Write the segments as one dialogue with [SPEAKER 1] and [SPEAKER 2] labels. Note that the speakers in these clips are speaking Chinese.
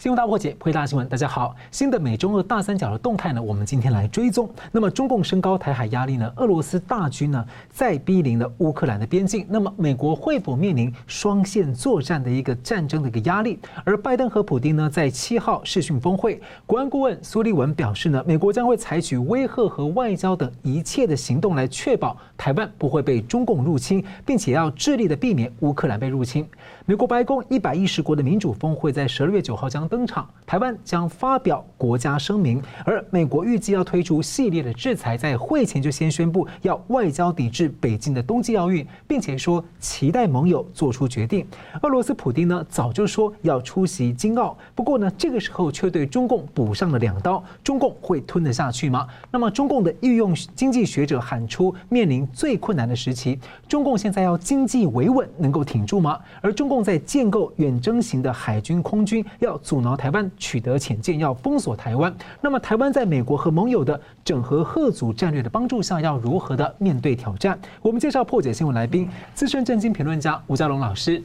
[SPEAKER 1] 新闻大破解，回答新闻。大家好，新的美中俄大三角的动态呢，我们今天来追踪。那么中共升高台海压力呢，俄罗斯大军呢再逼临了乌克兰的边境。那么美国会否面临双线作战的一个战争的一个压力？而拜登和普丁呢，在七号视讯峰会，国安顾问苏利文表示呢，美国将会采取威吓和外交等一切的行动来确保台湾不会被中共入侵，并且要致力的避免乌克兰被入侵。美国白宫一百一十国的民主峰会在十二月九号将登场，台湾将发表国家声明，而美国预计要推出系列的制裁，在会前就先宣布要外交抵制北京的冬季奥运，并且说期待盟友做出决定。俄罗斯普丁呢早就说要出席京奥，不过呢这个时候却对中共补上了两刀，中共会吞得下去吗？那么中共的御用经济学者喊出面临最困难的时期，中共现在要经济维稳能够挺住吗？而中共在建构远征型的海军空军，要阻挠台湾取得潜舰，要封锁台湾。那么，台湾在美国和盟友的整合合组战略的帮助下，要如何的面对挑战？我们介绍破解新闻来宾，资深政经评论家吴家龙老师。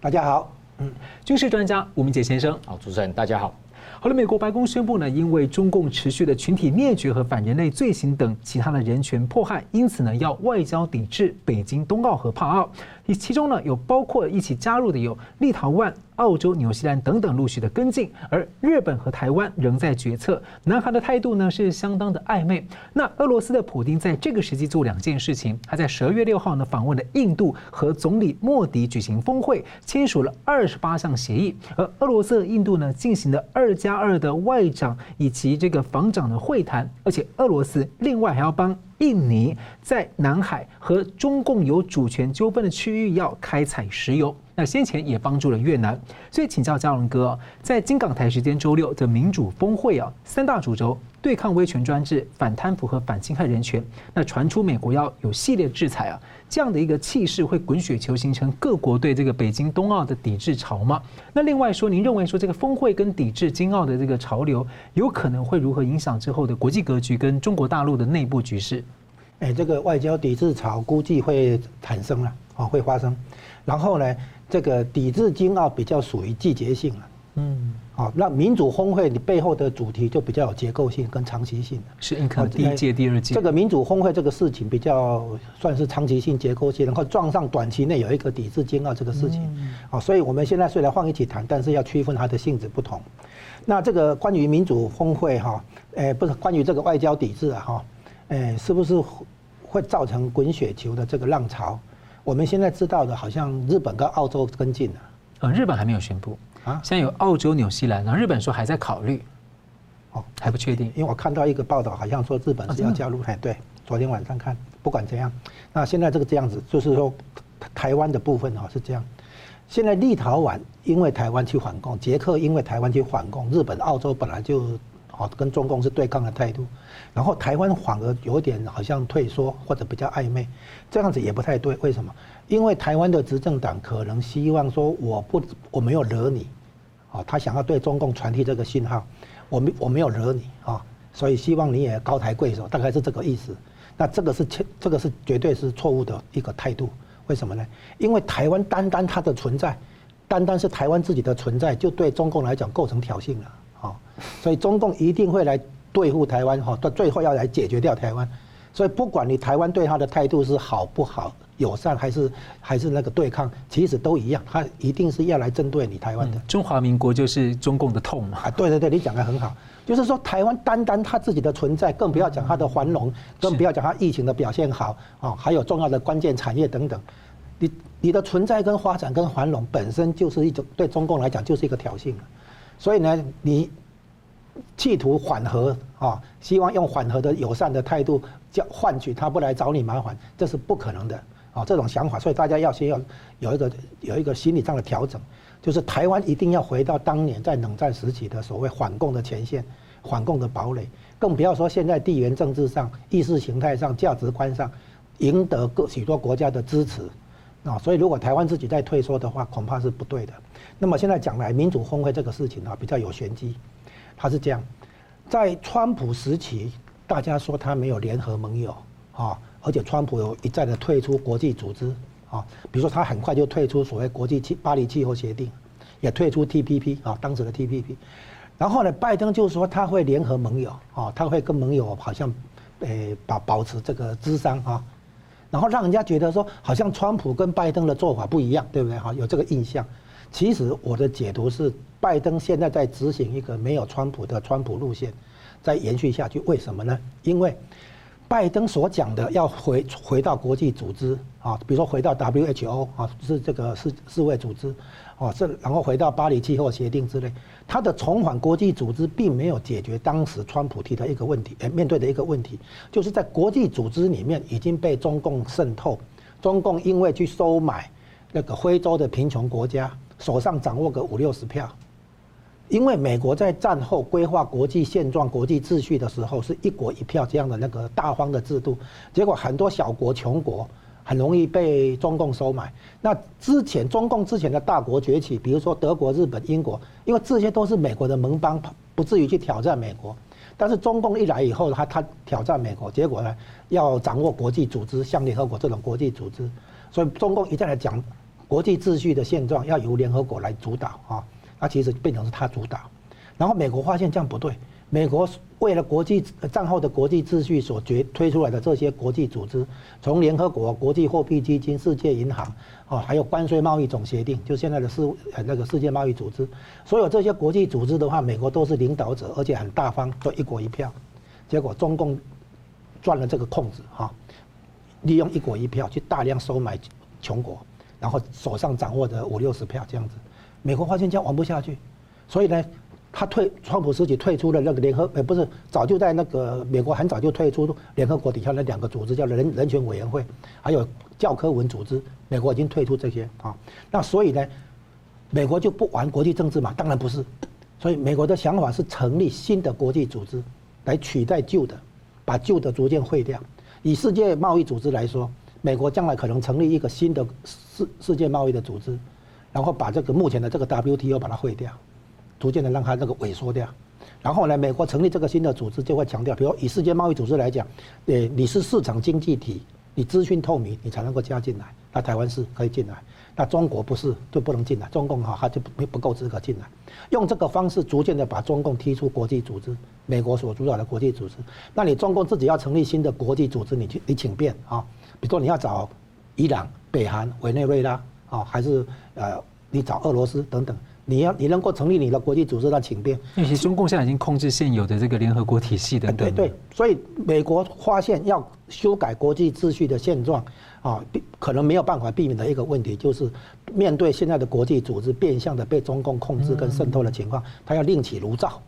[SPEAKER 2] 大家好。
[SPEAKER 1] 嗯，军事专家吴明杰先生。
[SPEAKER 3] 好，主持人大家好。
[SPEAKER 1] 好了，美国白宫宣布呢，因为中共持续的群体灭绝和反人类罪行等其他的人权迫害，因此呢，要外交抵制北京冬奥和帕奥。其中呢，有包括一起加入的有立陶宛、澳洲、纽西兰等等陆续的跟进，而日本和台湾仍在决策。南韩的态度呢是相当的暧昧。那俄罗斯的普丁在这个时机做两件事情，他在十二月六号呢访问了印度，和总理莫迪举行峰会，签署了二十八项协议。而俄罗斯和印度呢进行了二加二的外长以及这个防长的会谈，而且俄罗斯另外还要帮。印尼在南海和中共有主权纠纷的区域要开采石油，那先前也帮助了越南。所以请教嘉龙哥，在金港台时间周六的民主峰会啊，三大主轴对抗威权专制、反贪腐和反侵害人权。那传出美国要有系列制裁啊，这样的一个气势会滚雪球，形成各国对这个北京冬奥的抵制潮吗？那另外说，您认为说这个峰会跟抵制京奥的这个潮流，有可能会如何影响之后的国际格局跟中国大陆的内部局势？
[SPEAKER 2] 哎，这个外交抵制潮估计会产生了，啊，会发生。然后呢，这个抵制京澳比较属于季节性了，嗯，好，那民主峰会你背后的主题就比较有结构性跟长期性的。
[SPEAKER 1] 是，你看第一届、第二届。
[SPEAKER 2] 这个民主峰会这个事情比较算是长期性、结构性，然后撞上短期内有一个抵制京澳这个事情，啊，所以我们现在虽然放一起谈，但是要区分它的性质不同。那这个关于民主峰会哈，哎，不是关于这个外交抵制啊哈。哎，是不是会造成滚雪球的这个浪潮？我们现在知道的，好像日本跟澳洲跟进了。
[SPEAKER 1] 呃，日本还没有宣布啊，现在有澳洲、纽西兰，然后日本说还在考虑，哦，还不确定。
[SPEAKER 2] 因为我看到一个报道，好像说日本是要加入。哎，对，昨天晚上看，不管怎样，那现在这个这样子，就是说台湾的部分哈是这样。现在立陶宛因为台湾去反共，捷克因为台湾去反共，日本、澳洲本来就。哦，跟中共是对抗的态度，然后台湾反而有点好像退缩或者比较暧昧，这样子也不太对。为什么？因为台湾的执政党可能希望说，我不我没有惹你，啊，他想要对中共传递这个信号，我没我没有惹你啊，所以希望你也高抬贵手，大概是这个意思。那这个是切，这个是绝对是错误的一个态度。为什么呢？因为台湾单单它的存在，单单是台湾自己的存在，就对中共来讲构成挑衅了。啊，所以中共一定会来对付台湾，哈，到最后要来解决掉台湾。所以不管你台湾对他的态度是好不好、友善还是还是那个对抗，其实都一样，他一定是要来针对你台湾的。
[SPEAKER 1] 中华民国就是中共的痛嘛。
[SPEAKER 2] 啊，对对对，你讲的很好，就是说台湾单单他自己的存在，更不要讲他的繁荣，更不要讲他疫情的表现好啊，还有重要的关键产业等等。你你的存在跟发展跟繁荣本身就是一种对中共来讲就是一个挑衅。所以呢，你企图缓和啊，希望用缓和的友善的态度叫换取他不来找你麻烦，这是不可能的啊！这种想法，所以大家要先要有一个有一个心理上的调整，就是台湾一定要回到当年在冷战时期的所谓反共的前线、反共的堡垒，更不要说现在地缘政治上、意识形态上、价值观上赢得各许多国家的支持。啊，所以如果台湾自己在退缩的话，恐怕是不对的。那么现在讲来，民主峰会这个事情啊，比较有玄机。他是这样，在川普时期，大家说他没有联合盟友啊，而且川普有一再的退出国际组织啊，比如说他很快就退出所谓国际气巴黎气候协定，也退出 TPP 啊，当时的 TPP。然后呢，拜登就说他会联合盟友啊，他会跟盟友好像，诶保保持这个咨商啊，然后让人家觉得说好像川普跟拜登的做法不一样，对不对哈？有这个印象。其实我的解读是，拜登现在在执行一个没有川普的川普路线，再延续下去。为什么呢？因为拜登所讲的要回回到国际组织啊，比如说回到 WHO 啊，是这个世世卫组织。哦，这然后回到巴黎气候协定之类，他的重返国际组织并没有解决当时川普提的一个问题，哎，面对的一个问题，就是在国际组织里面已经被中共渗透，中共因为去收买那个非洲的贫穷国家，手上掌握个五六十票，因为美国在战后规划国际现状、国际秩序的时候是一国一票这样的那个大方的制度，结果很多小国穷国。很容易被中共收买。那之前中共之前的大国崛起，比如说德国、日本、英国，因为这些都是美国的盟邦，不至于去挑战美国。但是中共一来以后，他他挑战美国，结果呢，要掌握国际组织，像联合国这种国际组织。所以中共一再来讲国际秩序的现状要由联合国来主导啊，那其实变成是他主导。然后美国发现这样不对。美国为了国际战后的国际秩序所决推出来的这些国际组织，从联合国、国际货币基金、世界银行，啊，还有关税贸易总协定，就现在的世那个世界贸易组织，所有这些国际组织的话，美国都是领导者，而且很大方，都一国一票。结果中共赚了这个空子哈，利用一国一票去大量收买穷国，然后手上掌握着五六十票这样子，美国发现这样玩不下去，所以呢。他退，川普时期退出了那个联合，呃，不是，早就在那个美国很早就退出联合国底下那两个组织，叫人人权委员会，还有教科文组织，美国已经退出这些啊。那所以呢，美国就不玩国际政治嘛？当然不是。所以美国的想法是成立新的国际组织，来取代旧的，把旧的逐渐废掉。以世界贸易组织来说，美国将来可能成立一个新的世世界贸易的组织，然后把这个目前的这个 WTO 把它废掉。逐渐的让它那个萎缩掉，然后呢，美国成立这个新的组织就会强调，比如以世界贸易组织来讲，呃，你是市场经济体，你资讯透明，你才能够加进来。那台湾是可以进来，那中国不是就不能进来，中共哈它就不不够资格进来。用这个方式逐渐的把中共踢出国际组织，美国所主导的国际组织。那你中共自己要成立新的国际组织，你去你请便啊，比如说你要找伊朗、北韩、委内瑞拉啊，还是呃你找俄罗斯等等。你要你能够成立你的国际组织，那请便。
[SPEAKER 1] 因为其实中共现在已经控制现有的这个联合国体系的。
[SPEAKER 2] 对对，所以美国发现要修改国际秩序的现状啊，可能没有办法避免的一个问题，就是面对现在的国际组织变相的被中共控制跟渗透的情况，他要另起炉灶。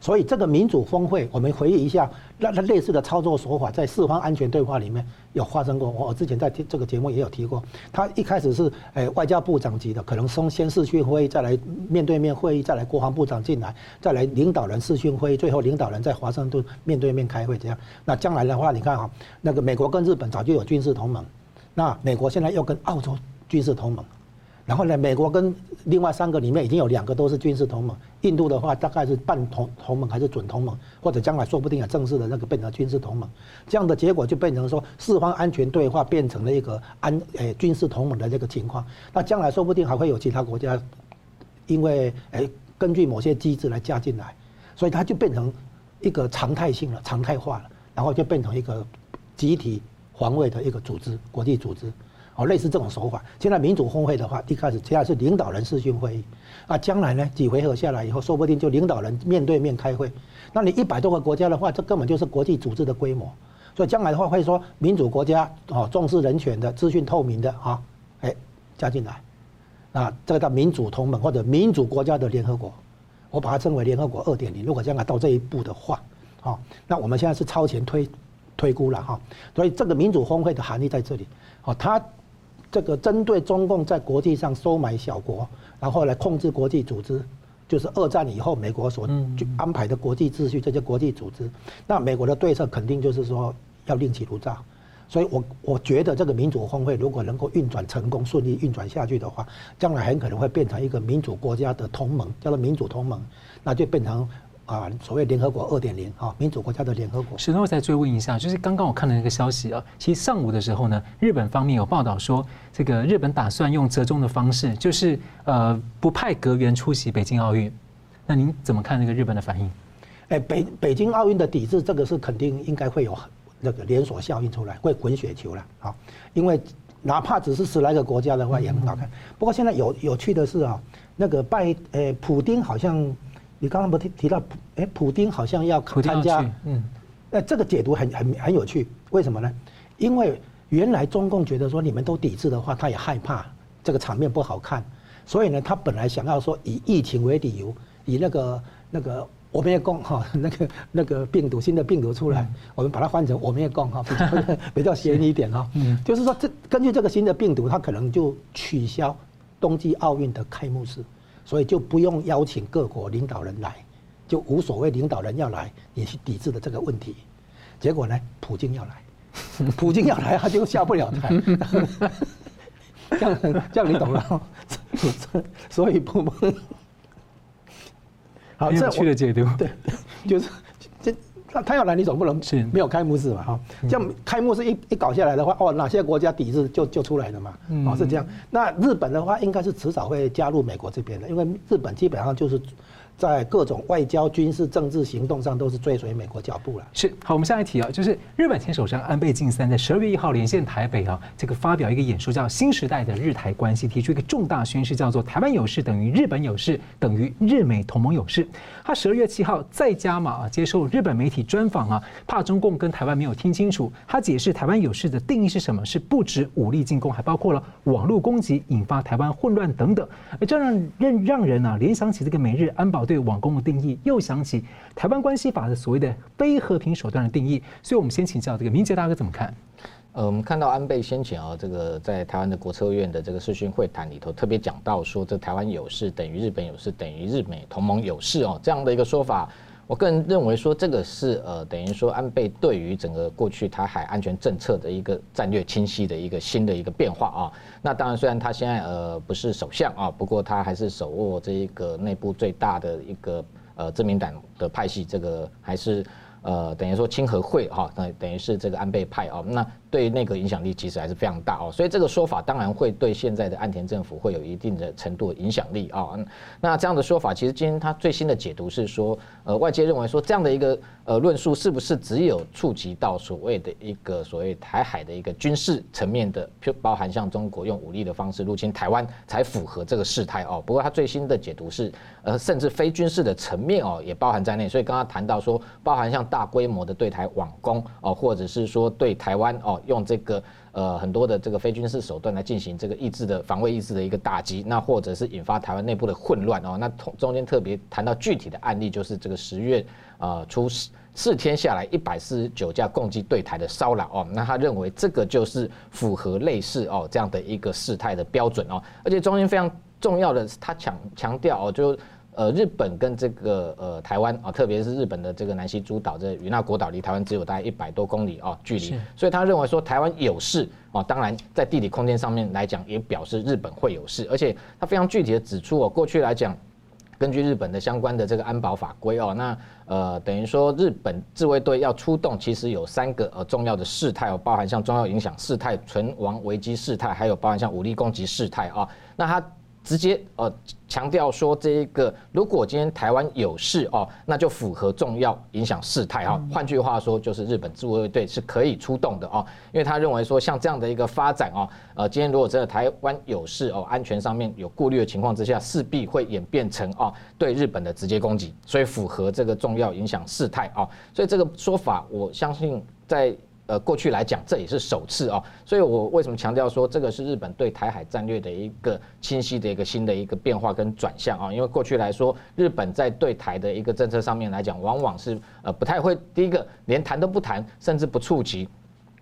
[SPEAKER 2] 所以这个民主峰会，我们回忆一下，那那类似的操作手法，在四方安全对话里面有发生过。我之前在这个节目也有提过，他一开始是诶外交部长级的，可能从先视讯会议，再来面对面会议，再来国防部长进来，再来领导人视讯会议，最后领导人在华盛顿面对面开会这样。那将来的话，你看哈，那个美国跟日本早就有军事同盟，那美国现在又跟澳洲军事同盟。然后呢，美国跟另外三个里面已经有两个都是军事同盟，印度的话大概是半同同盟还是准同盟，或者将来说不定啊正式的那个变成军事同盟，这样的结果就变成说四方安全对话变成了一个安诶军事同盟的这个情况，那将来说不定还会有其他国家，因为诶根据某些机制来加进来，所以它就变成一个常态性了、常态化了，然后就变成一个集体防卫的一个组织、国际组织。哦，类似这种手法。现在民主峰会的话，一开始现在是领导人视讯会议，啊，将来呢几回合下来以后，说不定就领导人面对面开会。那你一百多个国家的话，这根本就是国际组织的规模。所以将来的话会说民主国家哦，重视人权的、资讯透明的啊，哎，加进来。啊，这个叫民主同盟或者民主国家的联合国，我把它称为联合国二点零。如果将来到这一步的话，啊，那我们现在是超前推推估了哈。所以这个民主峰会的含义在这里，哦，它。这个针对中共在国际上收买小国，然后来控制国际组织，就是二战以后美国所安排的国际秩序，这些国际组织。那美国的对策肯定就是说要另起炉灶。所以我我觉得这个民主峰会如果能够运转成功、顺利运转下去的话，将来很可能会变成一个民主国家的同盟，叫做民主同盟，那就变成啊，所谓联合国二点零啊，民主国家的联合
[SPEAKER 1] 国。石头再追问一下，就是刚刚我看了一个消息啊，其实上午的时候呢，日本方面有报道说，这个日本打算用折中的方式，就是呃不派阁员出席北京奥运。那您怎么看那个日本的反应？
[SPEAKER 2] 哎，北北京奥运的抵制，这个是肯定应该会有那个连锁效应出来，会滚雪球了啊，因为哪怕只是十来个国家的话也很好看。不过现在有有趣的是啊，那个拜呃普丁好像。你刚刚不提提到普哎，普丁好像要参加，嗯，那这个解读很很很有趣，为什么呢？因为原来中共觉得说你们都抵制的话，他也害怕这个场面不好看，所以呢，他本来想要说以疫情为理由，以那个那个我们也共哈 那个那个病毒新的病毒出来，我们把它换成我们也共哈 比较 比较谐一点哈，嗯，就是说这根据这个新的病毒，它可能就取消冬季奥运的开幕式。所以就不用邀请各国领导人来，就无所谓领导人要来，你去抵制的这个问题。结果呢，普京要来，普京要来，他就下不了台。这样这样你懂了？所以不不
[SPEAKER 1] 好，这去的解读
[SPEAKER 2] 对，就是。他他要来，你总不能是没有开幕式嘛？哈，这样开幕式一一搞下来的话，哦，哪些国家抵制就就出来了嘛？哦，是这样。那日本的话，应该是迟早会加入美国这边的，因为日本基本上就是。在各种外交、军事、政治行动上，都是追随美国脚步了。
[SPEAKER 1] 是好，我们下一题啊，就是日本前首相安倍晋三在十二月一号连线台北啊，这个发表一个演说，叫《新时代的日台关系》，提出一个重大宣示，叫做“台湾有事等于日本有事，等于日美同盟有事”。他十二月七号再加码啊，接受日本媒体专访啊，怕中共跟台湾没有听清楚，他解释台湾有事的定义是什么？是不止武力进攻，还包括了网络攻击，引发台湾混乱等等。而这让让让人啊联想起这个美日安保。对网攻的定义，又想起台湾关系法的所谓的非和平手段的定义，所以我们先请教这个明杰大哥怎么看？
[SPEAKER 3] 呃，我们看到安倍先前啊，这个在台湾的国策院的这个视讯会谈里头，特别讲到说，这台湾有事等于日本有事，等于日美同盟有事哦，这样的一个说法。我个人认为说，这个是呃，等于说安倍对于整个过去台海安全政策的一个战略清晰的一个新的一个变化啊。那当然，虽然他现在呃不是首相啊，不过他还是手握这一个内部最大的一个呃自民党的派系，这个还是呃等于说亲和会哈，等等于是这个安倍派啊。那对那个影响力其实还是非常大哦，所以这个说法当然会对现在的岸田政府会有一定的程度的影响力啊。那这样的说法，其实今天他最新的解读是说，呃，外界认为说这样的一个呃论述是不是只有触及到所谓的一个所谓台海的一个军事层面的，包含像中国用武力的方式入侵台湾才符合这个事态哦。不过他最新的解读是，呃，甚至非军事的层面哦也包含在内。所以刚刚谈到说，包含像大规模的对台网攻哦，或者是说对台湾哦。用这个呃很多的这个非军事手段来进行这个意志的防卫意志的一个打击，那或者是引发台湾内部的混乱哦。那中间特别谈到具体的案例，就是这个十月呃初四天下来一百四十九架共机对台的骚扰哦。那他认为这个就是符合类似哦这样的一个事态的标准哦。而且中间非常重要的是，他强强调哦就。呃，日本跟这个呃台湾啊，特别是日本的这个南西诸岛这与那国岛离台湾只有大概一百多公里啊距离，所以他认为说台湾有事啊，当然在地理空间上面来讲也表示日本会有事，而且他非常具体的指出哦，过去来讲，根据日本的相关的这个安保法规哦，那呃等于说日本自卫队要出动，其实有三个呃重要的事态哦，包含像重要影响事态、存亡危机事态，还有包含像武力攻击事态啊，那他。直接呃强调说，这一个如果今天台湾有事哦，那就符合重要影响事态哈。换句话说，就是日本自卫队是可以出动的哦，因为他认为说，像这样的一个发展哦，呃，今天如果真的台湾有事哦，安全上面有顾虑的情况之下，势必会演变成哦对日本的直接攻击，所以符合这个重要影响事态啊。所以这个说法，我相信在。呃，过去来讲，这也是首次哦，所以我为什么强调说这个是日本对台海战略的一个清晰的一个新的一个变化跟转向啊？因为过去来说，日本在对台的一个政策上面来讲，往往是呃不太会，第一个连谈都不谈，甚至不触及，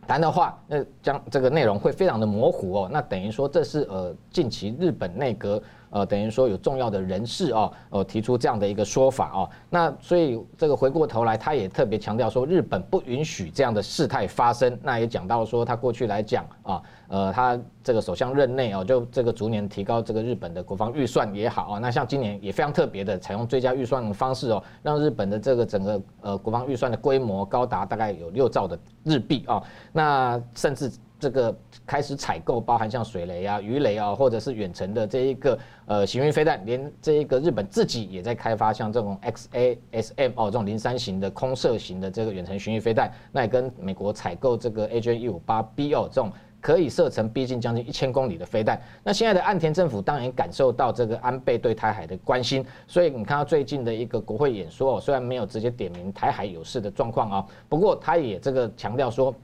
[SPEAKER 3] 谈的话，那将这个内容会非常的模糊哦。那等于说这是呃近期日本内阁。呃，等于说有重要的人士哦，呃，提出这样的一个说法哦。那所以这个回过头来，他也特别强调说，日本不允许这样的事态发生。那也讲到说，他过去来讲啊，呃，他这个首相任内哦，就这个逐年提高这个日本的国防预算也好啊。那像今年也非常特别的，采用追加预算的方式哦，让日本的这个整个呃国防预算的规模高达大概有六兆的日币啊。那甚至。这个开始采购，包含像水雷啊、鱼雷啊，或者是远程的这一个呃行运飞弹，连这一个日本自己也在开发像这种 XASM 哦这种零三型的空射型的这个远程巡弋飞弹，那也跟美国采购这个 AJ 一五八 B 哦这种可以射程逼近将近一千公里的飞弹。那现在的岸田政府当然感受到这个安倍对台海的关心，所以你看到最近的一个国会演说，虽然没有直接点名台海有事的状况啊，不过他也这个强调说。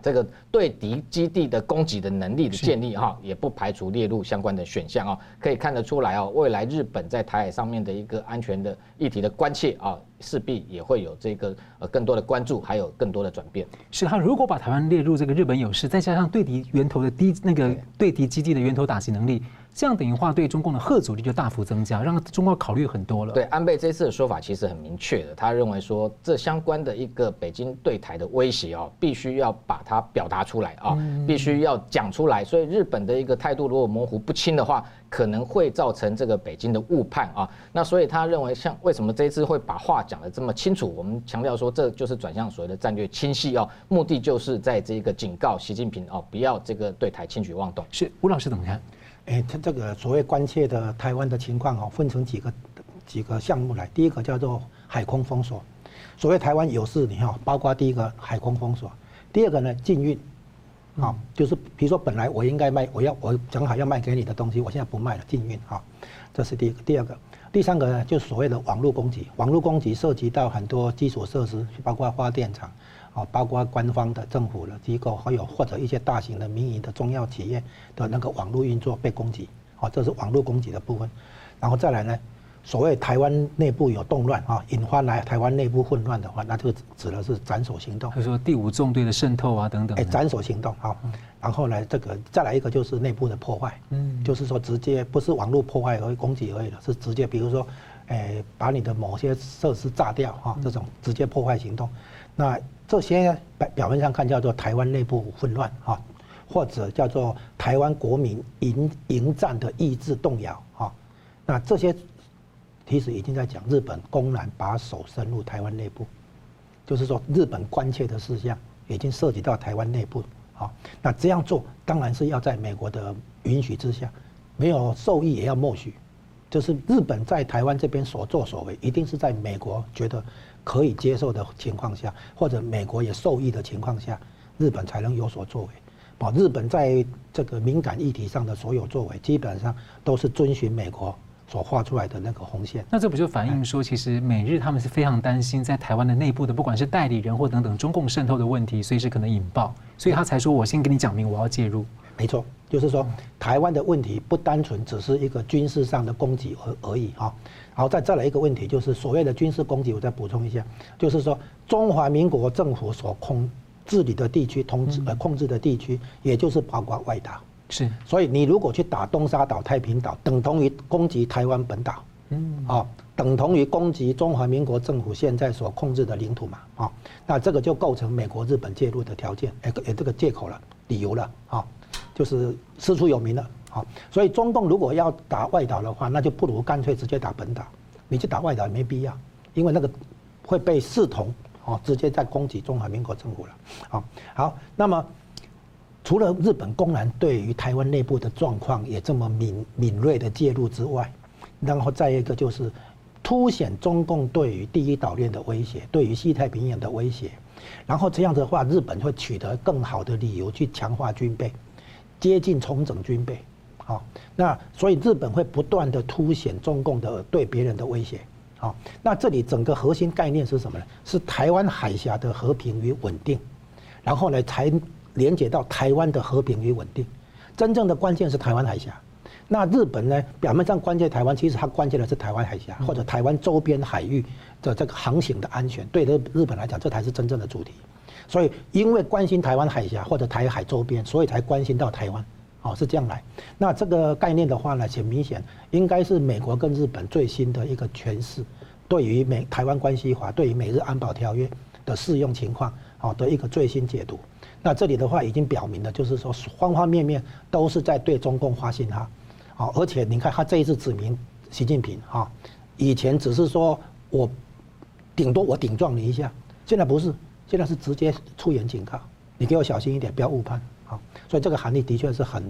[SPEAKER 3] 这个对敌基地的攻击的能力的建立哈，也不排除列入相关的选项啊，可以看得出来哦，未来日本在台海上面的一个安全的议题的关切啊，势必也会有这个呃更多的关注，还有更多的转变。
[SPEAKER 1] 是他如果把台湾列入这个日本有事，再加上对敌源头的低那个对敌基地的源头打击能力。这样等于话对中共的贺阻力就大幅增加，让中共考虑很多了。
[SPEAKER 3] 对安倍这次的说法其实很明确的，他认为说这相关的一个北京对台的威胁哦，必须要把它表达出来啊，必须要讲出来。所以日本的一个态度如果模糊不清的话，可能会造成这个北京的误判啊。那所以他认为，像为什么这一次会把话讲得这么清楚？我们强调说，这就是转向所谓的战略清晰哦，目的就是在这个警告习近平哦，不要这个对台轻举妄动。
[SPEAKER 1] 是吴老师怎么看？
[SPEAKER 2] 哎，他这个所谓关切的台湾的情况哦，分成几个几个项目来。第一个叫做海空封锁，所谓台湾有事，你看，包括第一个海空封锁，第二个呢禁运，啊，就是比如说本来我应该卖，我要我正好要卖给你的东西，我现在不卖了，禁运啊，这是第一个。第二个，第三个呢，就是所谓的网络攻击，网络攻击涉及到很多基础设施，包括发电厂。啊，包括官方的政府的机构，还有或者一些大型的民营的中药企业的那个网络运作被攻击，啊，这是网络攻击的部分。然后再来呢，所谓台湾内部有动乱啊，引发来台湾内部混乱的话，那就指的是斩首行动。
[SPEAKER 1] 他说第五纵队的渗透啊等等。
[SPEAKER 2] 哎，斩首行动啊，然后呢，这个再来一个就是内部的破坏，嗯，就是说直接不是网络破坏而，攻击而已了，是直接比如说，哎，把你的某些设施炸掉哈，这种直接破坏行动。那这些表表面上看叫做台湾内部混乱哈，或者叫做台湾国民迎迎战的意志动摇哈，那这些其实已经在讲日本公然把手伸入台湾内部，就是说日本关切的事项已经涉及到台湾内部啊。那这样做当然是要在美国的允许之下，没有受益也要默许，就是日本在台湾这边所作所为，一定是在美国觉得。可以接受的情况下，或者美国也受益的情况下，日本才能有所作为。啊，日本在这个敏感议题上的所有作为，基本上都是遵循美国所画出来的那个红线。
[SPEAKER 1] 那这不就反映说，其实美日他们是非常担心在台湾的内部的，不管是代理人或等等中共渗透的问题，随时可能引爆，所以他才说我先跟你讲明，我要介入。
[SPEAKER 2] 没错，就是说台湾的问题不单纯只是一个军事上的攻击而而已啊。然后再再来一个问题，就是所谓的军事攻击，我再补充一下，就是说中华民国政府所控治理的地区，统治呃控制的地区，也就是包括外岛。
[SPEAKER 1] 是，
[SPEAKER 2] 所以你如果去打东沙岛、太平岛，等同于攻击台湾本岛，嗯，啊，等同于攻击中华民国政府现在所控制的领土嘛，啊，那这个就构成美国、日本介入的条件，哎，哎，这个借口了，理由了，啊，就是师出有名了。所以中共如果要打外岛的话，那就不如干脆直接打本岛。你去打外岛也没必要，因为那个会被视同哦，直接在攻击中华民国政府了。好，好，那么除了日本公然对于台湾内部的状况也这么敏敏锐的介入之外，然后再一个就是凸显中共对于第一岛链的威胁，对于西太平洋的威胁。然后这样的话，日本会取得更好的理由去强化军备，接近重整军备。好，那所以日本会不断的凸显中共的对别人的威胁。好，那这里整个核心概念是什么呢？是台湾海峡的和平与稳定，然后呢才连接到台湾的和平与稳定。真正的关键是台湾海峡。那日本呢，表面上关切台湾，其实它关切的是台湾海峡或者台湾周边海域的这个航行的安全。对日日本来讲，这才是真正的主题。所以因为关心台湾海峡或者台海周边，所以才关心到台湾。哦，是这样来。那这个概念的话呢，很明显应该是美国跟日本最新的一个诠释，对于美台湾关系法、对于美日安保条约的适用情况，哦的一个最新解读。那这里的话已经表明了，就是说方方面面都是在对中共发信号，好，而且你看他这一次指名习近平哈，以前只是说我顶多我顶撞你一下，现在不是，现在是直接出言警告，你给我小心一点，不要误判。好，所以这个含义的确是很、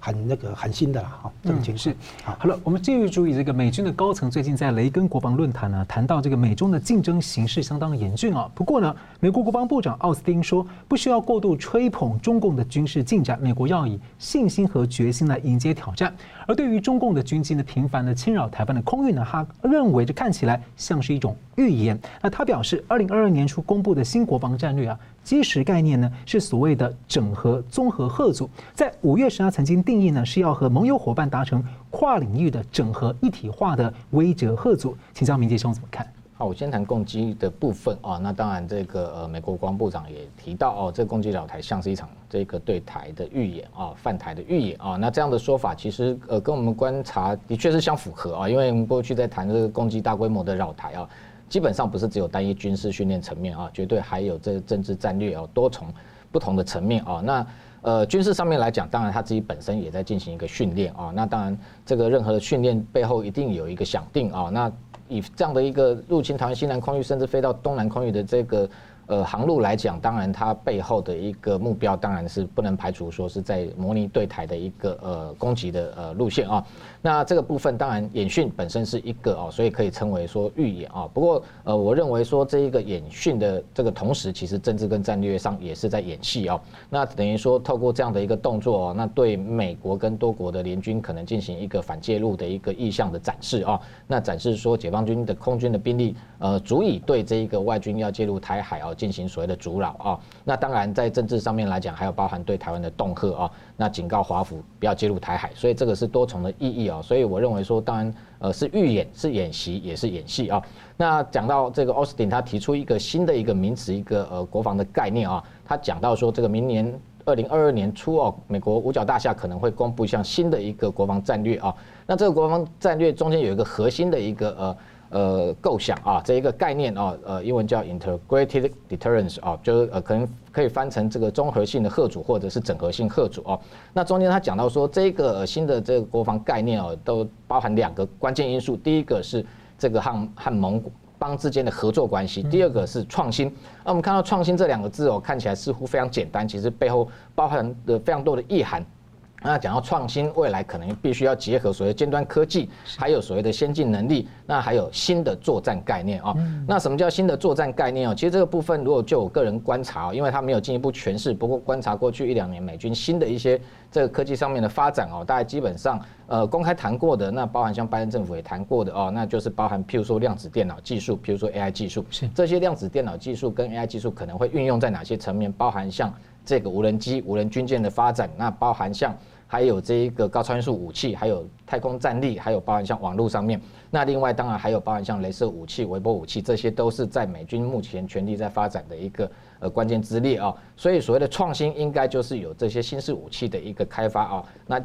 [SPEAKER 2] 很那个、很新的了哈。这个情
[SPEAKER 1] 绪。好，好了，我们继续注意这个美军的高层最近在雷根国防论坛呢，谈到这个美中的竞争形势相当严峻啊。不过呢，美国国防部长奥斯汀说，不需要过度吹捧中共的军事进展，美国要以信心和决心来迎接挑战。而对于中共的军机呢频繁的侵扰台湾的空域呢，他认为这看起来像是一种预言。那他表示，二零二二年初公布的新国防战略啊。基石概念呢，是所谓的整合综合合组，在五月时他曾经定义呢，是要和盟友伙伴达成跨领域的整合一体化的威慑合组。请教明杰兄怎么看？
[SPEAKER 3] 好，我先谈攻击的部分啊。那当然，这个呃，美国国防部长也提到哦，这个攻击扰台像是一场这个对台的预演啊，犯台的预演啊。那这样的说法其实呃，跟我们观察的确是相符合啊，因为我们过去在谈这个攻击大规模的扰台啊。基本上不是只有单一军事训练层面啊，绝对还有这政治战略啊，多重不同的层面啊。那呃军事上面来讲，当然他自己本身也在进行一个训练啊。那当然这个任何的训练背后一定有一个想定啊。那以这样的一个入侵台湾西南空域，甚至飞到东南空域的这个。呃，航路来讲，当然它背后的一个目标，当然是不能排除说是在模拟对台的一个呃攻击的呃路线啊。那这个部分当然演训本身是一个哦，所以可以称为说预演啊。不过呃，我认为说这一个演训的这个同时，其实政治跟战略上也是在演戏啊。那等于说透过这样的一个动作哦，那对美国跟多国的联军可能进行一个反介入的一个意向的展示啊。那展示说解放军的空军的兵力呃足以对这一个外军要介入台海啊。进行所谓的阻扰啊，那当然在政治上面来讲，还有包含对台湾的恫吓啊，那警告华府不要介入台海，所以这个是多重的意义啊，所以我认为说，当然呃是预演，是演习，也是演戏啊。那讲到这个奥斯汀，他提出一个新的一个名词，一个呃国防的概念啊，他讲到说，这个明年二零二二年初哦，美国五角大厦可能会公布一项新的一个国防战略啊，那这个国防战略中间有一个核心的一个呃。呃，构想啊，这一个概念啊，呃，英文叫 integrated deterrence 啊，就是呃，可能可以翻成这个综合性的贺主，或者是整合性吓阻啊。那中间他讲到说，这个新的这个国防概念哦，都包含两个关键因素，第一个是这个汉汉蒙古邦之间的合作关系，第二个是创新。那我们看到创新这两个字哦，看起来似乎非常简单，其实背后包含的非常多的意涵。那讲到创新，未来可能必须要结合所谓尖端科技，还有所谓的先进能力，那还有新的作战概念啊。那什么叫新的作战概念哦？其实这个部分，如果就我个人观察，因为他没有进一步诠释，不过观察过去一两年美军新的一些这个科技上面的发展哦，大概基本上呃公开谈过的，那包含像拜登政府也谈过的哦，那就是包含譬如说量子电脑技术，譬如说 AI 技术，是这些量子电脑技术跟 AI 技术可能会运用在哪些层面？包含像这个无人机、无人军舰的发展，那包含像。还有这一个高超音速武器，还有太空战力，还有包含像网络上面。那另外当然还有包含像镭射武器、微波武器，这些都是在美军目前全力在发展的一个呃关键之列啊。所以所谓的创新，应该就是有这些新式武器的一个开发啊，那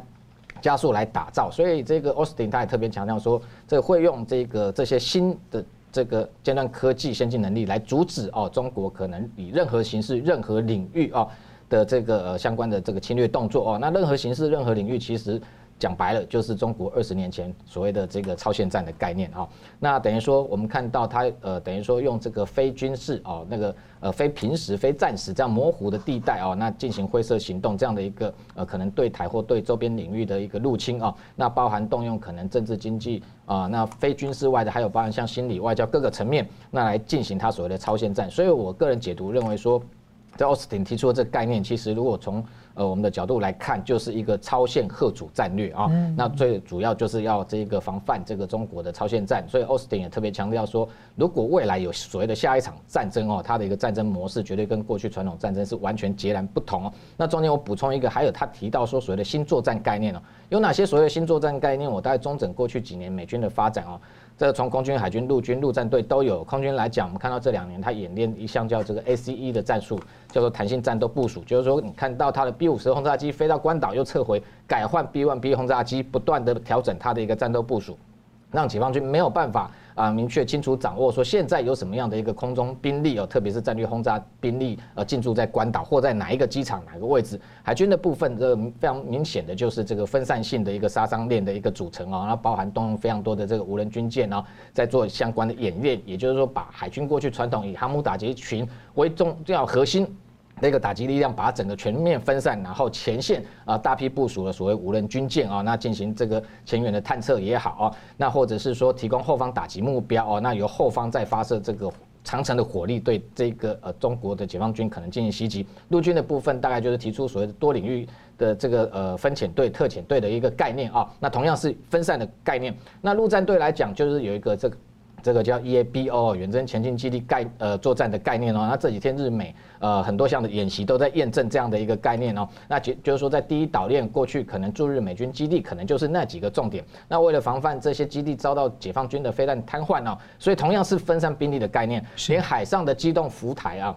[SPEAKER 3] 加速来打造。所以这个奥斯汀他也特别强调说，这会用这个这些新的这个尖端科技、先进能力来阻止哦中国可能以任何形式、任何领域啊。的这个呃相关的这个侵略动作哦，那任何形式、任何领域，其实讲白了就是中国二十年前所谓的这个超限战的概念啊。那等于说我们看到它呃等于说用这个非军事哦那个呃非平时、非战时这样模糊的地带哦，那进行灰色行动这样的一个呃可能对台或对周边领域的一个入侵啊。那包含动用可能政治经济啊，那非军事外的还有包含像心理外交各个层面，那来进行它所谓的超限战。所以我个人解读认为说。在奥斯汀提出的这个概念，其实如果从呃我们的角度来看，就是一个超限吓阻战略啊。那最主要就是要这个防范这个中国的超限战。所以奥斯汀也特别强调说，如果未来有所谓的下一场战争哦，它的一个战争模式绝对跟过去传统战争是完全截然不同哦。那中间我补充一个，还有他提到说所谓的新作战概念哦，有哪些所谓的新作战概念？我大概中整过去几年美军的发展哦。这个从空军、海军、陆军、陆战队都有。空军来讲，我们看到这两年他演练一项叫这个 ACE 的战术，叫做弹性战斗部署，就是说你看到他的 B 五十轰炸机飞到关岛又撤回，改换 B one B 轰炸机，不断的调整它的一个战斗部署，让解放军没有办法。啊，明确清楚掌握说现在有什么样的一个空中兵力哦，特别是战略轰炸兵力呃进驻在关岛或在哪一个机场哪个位置。海军的部分，这个非常明显的就是这个分散性的一个杀伤链的一个组成啊，然后包含动用非常多的这个无人军舰啊，在做相关的演练，也就是说把海军过去传统以航母打击群为重要核心。那个打击力量把整个全面分散，然后前线啊大批部署了所谓无人军舰啊，那进行这个前沿的探测也好啊，那或者是说提供后方打击目标哦，那由后方再发射这个长城的火力对这个呃中国的解放军可能进行袭击。陆军的部分大概就是提出所谓的多领域的这个呃分遣队、特遣队的一个概念啊，那同样是分散的概念。那陆战队来讲就是有一个这个。这个叫 EABO 远征前进基地概呃作战的概念哦，那这几天日美呃很多项的演习都在验证这样的一个概念哦，那就就是说在第一岛链过去可能驻日美军基地可能就是那几个重点，那为了防范这些基地遭到解放军的飞弹瘫痪哦，所以同样是分散兵力的概念，连海上的机动浮台啊。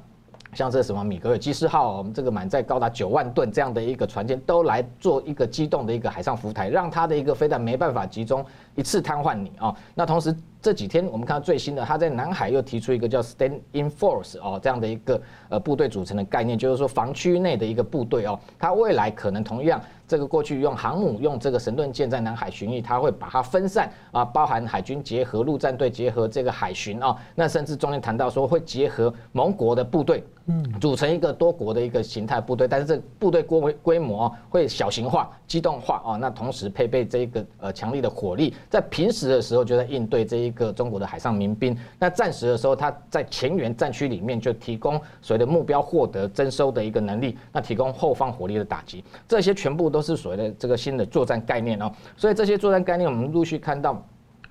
[SPEAKER 3] 像这什么米格尔基斯号，我们这个满载高达九万吨这样的一个船舰，都来做一个机动的一个海上浮台，让它的一个飞弹没办法集中一次瘫痪你啊。那同时这几天我们看到最新的，他在南海又提出一个叫 Stand in Force 哦这样的一个呃部队组成的概念，就是说防区内的一个部队哦，它未来可能同样这个过去用航母用这个神盾舰在南海巡弋，它会把它分散啊，包含海军结合陆战队结合这个海巡啊，那甚至中间谈到说会结合盟国的部队。嗯，组成一个多国的一个形态部队，但是这部队规规模会小型化、机动化哦。那同时配备这一个呃强力的火力，在平时的时候就在应对这一个中国的海上民兵。那战时的时候，它在前沿战区里面就提供所谓的目标获得征收的一个能力，那提供后方火力的打击，这些全部都是所谓的这个新的作战概念哦。所以这些作战概念，我们陆续看到。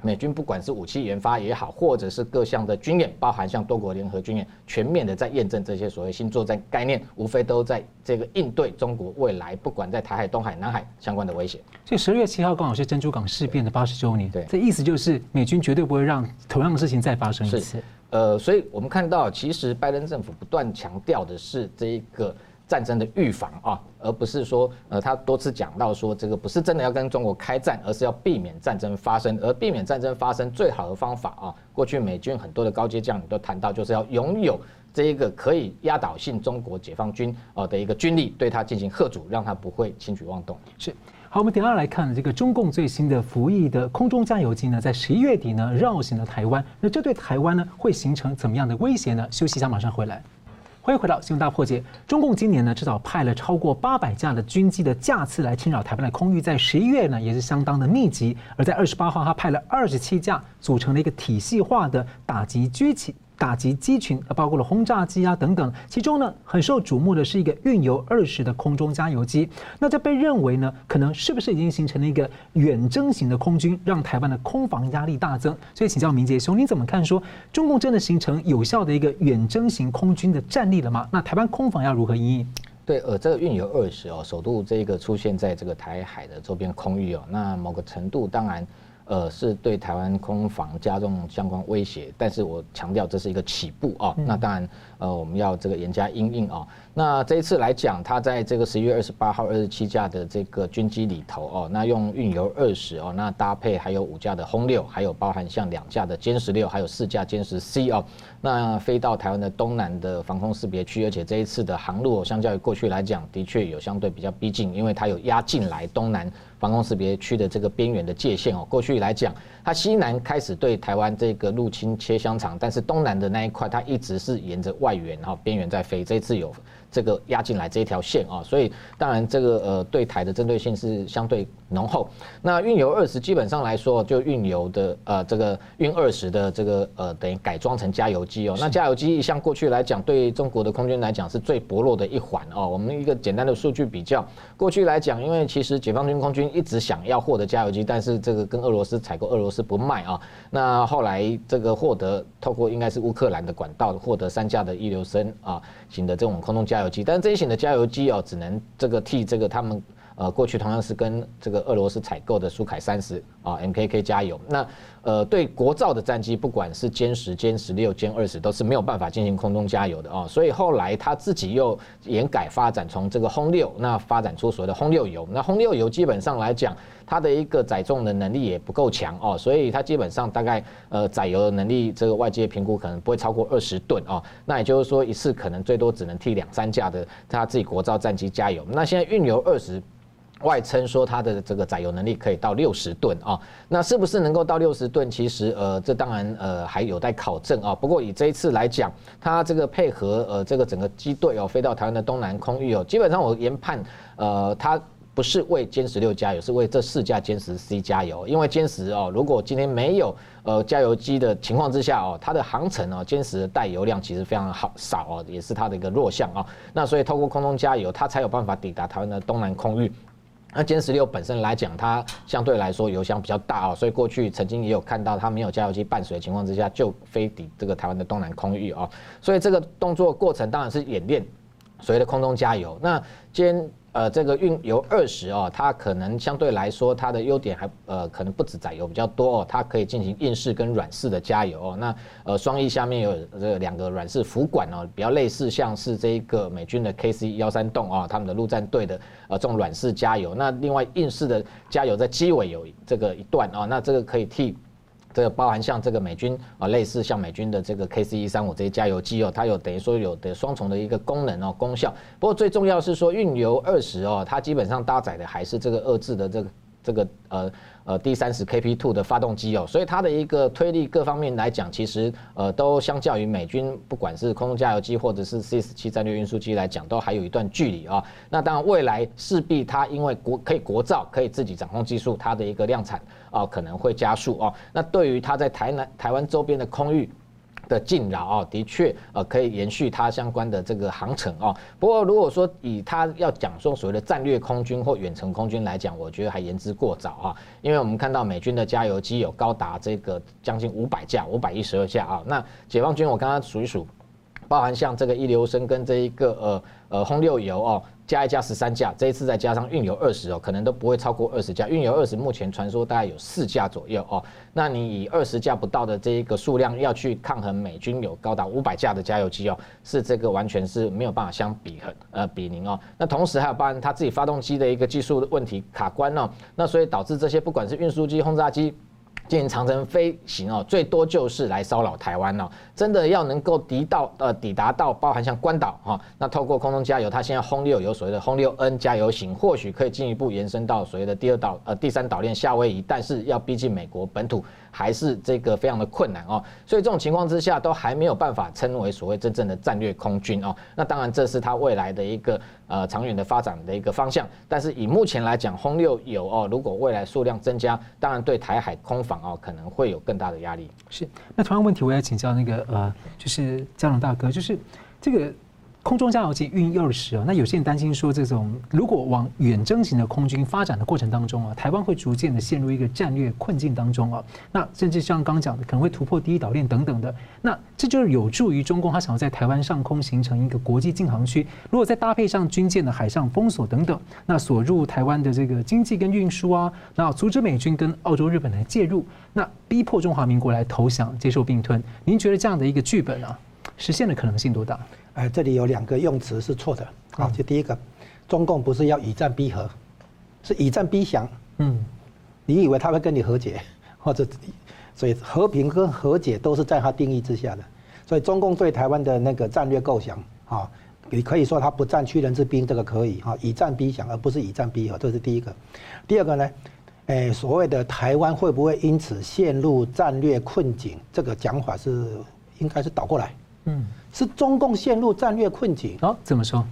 [SPEAKER 3] 美军不管是武器研发也好，或者是各项的军演，包含像多国联合军演，全面的在验证这些所谓新作战概念，无非都在这个应对中国未来不管在台海、东海、南海相关的威胁。
[SPEAKER 1] 所以十二月七号刚好是珍珠港事变的八十周年，
[SPEAKER 3] 对，
[SPEAKER 1] 这意思就是美军绝对不会让同样的事情再发生一次。
[SPEAKER 3] 呃，所以我们看到，其实拜登政府不断强调的是这一个。战争的预防啊，而不是说，呃，他多次讲到说，这个不是真的要跟中国开战，而是要避免战争发生。而避免战争发生最好的方法啊，过去美军很多的高阶将领都谈到，就是要拥有这一个可以压倒性中国解放军啊的一个军力，对他进行吓阻，让他不会轻举妄动。
[SPEAKER 1] 是，好，我们等下来看这个中共最新的服役的空中加油机呢，在十一月底呢绕行了台湾，那这对台湾呢会形成怎么样的威胁呢？休息一下，马上回来。欢迎回到新闻大破解。中共今年呢，至少派了超过八百架的军机的架次来侵扰台湾的空域，在十一月呢，也是相当的密集。而在二十八号，他派了二十七架，组成了一个体系化的打击狙击。打击机群，呃，包括了轰炸机啊等等，其中呢，很受瞩目的是一个运油二十的空中加油机。那这被认为呢，可能是不是已经形成了一个远征型的空军，让台湾的空防压力大增？所以请教明杰兄，你怎么看？说中共真的形成有效的一个远征型空军的战力了吗？那台湾空防要如何应？
[SPEAKER 3] 对，呃，这个运油二十哦，首度这个出现在这个台海的周边空域哦，那某个程度当然。呃，是对台湾空防加重相关威胁，但是我强调这是一个起步啊。那当然，呃，我们要这个严加因应啊。那这一次来讲，它在这个十一月二十八号二十七架的这个军机里头哦，那用运油二十哦，那搭配还有五架的轰六，还有包含像两架的歼十六，还有四架歼十 C 哦，那飞到台湾的东南的防空识别区，而且这一次的航路相较于过去来讲，的确有相对比较逼近，因为它有压进来东南。防空识别区的这个边缘的界限哦，过去来讲，它西南开始对台湾这个入侵切香肠，但是东南的那一块，它一直是沿着外缘然后边缘在飞，这次有。这个压进来这一条线啊，所以当然这个呃对台的针对性是相对浓厚。那运油二十基本上来说，就运油的呃这个运二十的这个呃等于改装成加油机哦。那加油机像过去来讲，对中国的空军来讲是最薄弱的一环哦。我们一个简单的数据比较，过去来讲，因为其实解放军空军一直想要获得加油机，但是这个跟俄罗斯采购，俄罗斯不卖啊。那后来这个获得透过应该是乌克兰的管道获得三架的伊留申啊型的这种空中加油机，但是这一型的加油机哦，只能这个替这个他们呃，过去同样是跟这个俄罗斯采购的苏凯三十啊，MKK 加油。那呃，对国造的战机，不管是歼十、歼十六、歼二十，都是没有办法进行空中加油的啊。所以后来他自己又延改发展，从这个轰六，那发展出所谓的轰六油。那轰六油基本上来讲，它的一个载重的能力也不够强哦，所以它基本上大概呃载油的能力，这个外界评估可能不会超过二十吨哦。那也就是说，一次可能最多只能替两三架的他自己国造战机加油。那现在运油二十。外称说它的这个载油能力可以到六十吨啊，那是不是能够到六十吨？其实呃，这当然呃还有待考证啊。不过以这一次来讲，它这个配合呃这个整个机队哦飞到台湾的东南空域哦，基本上我研判呃它不是为歼十六加油，是为这四架歼十 C 加油。因为歼十哦，如果今天没有呃加油机的情况之下哦，它的航程哦，歼十的带油量其实非常好少哦，也是它的一个弱项啊。那所以透过空中加油，它才有办法抵达台湾的东南空域。那歼十六本身来讲，它相对来说油箱比较大哦，所以过去曾经也有看到它没有加油机伴随的情况之下，就飞抵这个台湾的东南空域哦，所以这个动作过程当然是演练所谓的空中加油。那今天。呃，这个运油二十哦，它可能相对来说，它的优点还呃，可能不止载油比较多哦，它可以进行硬式跟软式的加油哦。那呃，双翼下面有这两个软式浮管哦，比较类似像是这一个美军的 KC 幺三洞啊，他们的陆战队的呃这种软式加油。那另外硬式的加油在机尾有这个一段哦，那这个可以替。这个包含像这个美军啊，类似像美军的这个 KC 一三五这些加油机哦，它有等于说有的双重的一个功能哦，功效。不过最重要是说运油二十哦，它基本上搭载的还是这个二制的这个这个呃。呃，D 三十 KP two 的发动机哦，所以它的一个推力各方面来讲，其实呃都相较于美军不管是空中加油机或者是 C 十七战略运输机来讲，都还有一段距离啊。那当然未来势必它因为国可以国造，可以自己掌控技术，它的一个量产啊可能会加速哦。那对于它在台南台湾周边的空域。的进扰啊，的确呃可以延续它相关的这个航程啊。不过如果说以它要讲说所谓的战略空军或远程空军来讲，我觉得还言之过早啊。因为我们看到美军的加油机有高达这个将近五百架，五百一十二架啊。那解放军我刚刚数一数，包含像这个一流生跟这一个呃呃轰六油哦。加一加十三架，这一次再加上运油二十哦，可能都不会超过二十架。运油二十目前传说大概有四架左右哦。那你以二十架不到的这一个数量要去抗衡美军有高达五百架的加油机哦，是这个完全是没有办法相比很呃比拟哦。那同时还有包含它自己发动机的一个技术的问题卡关哦，那所以导致这些不管是运输机、轰炸机。进行长程飞行哦，最多就是来骚扰台湾哦。真的要能够抵到呃抵达到包含像关岛哈，那透过空中加油，它现在轰六有所谓的轰六 N 加油型，或许可以进一步延伸到所谓的第二岛呃第三岛链夏威夷，但是要逼近美国本土。还是这个非常的困难哦，所以这种情况之下都还没有办法称为所谓真正的战略空军哦。那当然这是它未来的一个呃长远的发展的一个方向。但是以目前来讲，轰六有哦，如果未来数量增加，当然对台海空防哦可能会有更大的压力。
[SPEAKER 1] 是。那同样问题，我要请教那个呃，就是嘉龙大哥，就是这个。空中加油机运二十啊，那有些人担心说，这种如果往远征型的空军发展的过程当中啊，台湾会逐渐的陷入一个战略困境当中啊。那甚至像刚讲的，可能会突破第一岛链等等的。那这就是有助于中共他想要在台湾上空形成一个国际禁航区。如果再搭配上军舰的海上封锁等等，那锁入台湾的这个经济跟运输啊，那阻止美军跟澳洲、日本来介入，那逼迫中华民国来投降、接受并吞。您觉得这样的一个剧本啊，实现的可能性多大？
[SPEAKER 2] 哎，这里有两个用词是错的啊。就第一个，中共不是要以战逼和，是以战逼降。嗯，你以为他会跟你和解，或者所以和平跟和解都是在他定义之下的。所以中共对台湾的那个战略构想啊，你可以说他不战屈人之兵，这个可以啊，以战逼降，而不是以战逼和，这是第一个。第二个呢，哎，所谓的台湾会不会因此陷入战略困境？这个讲法是应该是倒过来。嗯。是中共陷入战略困境
[SPEAKER 1] 哦？怎么说？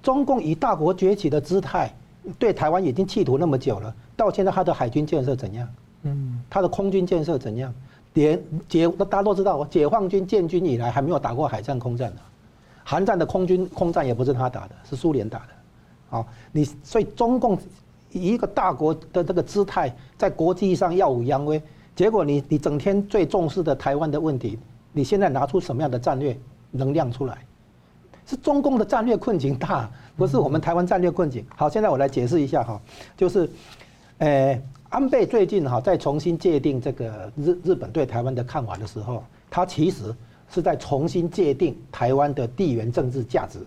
[SPEAKER 2] 中共以大国崛起的姿态对台湾已经企图那么久了，到现在他的海军建设怎样？嗯，他的空军建设怎样？连解大家都知道，解放军建军以来还没有打过海战、空战的。韩战的空军空战也不是他打的，是苏联打的。好，你所以中共以一个大国的这个姿态，在国际上耀武扬威，结果你你整天最重视的台湾的问题，你现在拿出什么样的战略？能量出来，是中共的战略困境大，不是我们台湾战略困境。好，现在我来解释一下哈，就是，呃，安倍最近哈在重新界定这个日日本对台湾的看法的时候，他其实是在重新界定台湾的地缘政治价值。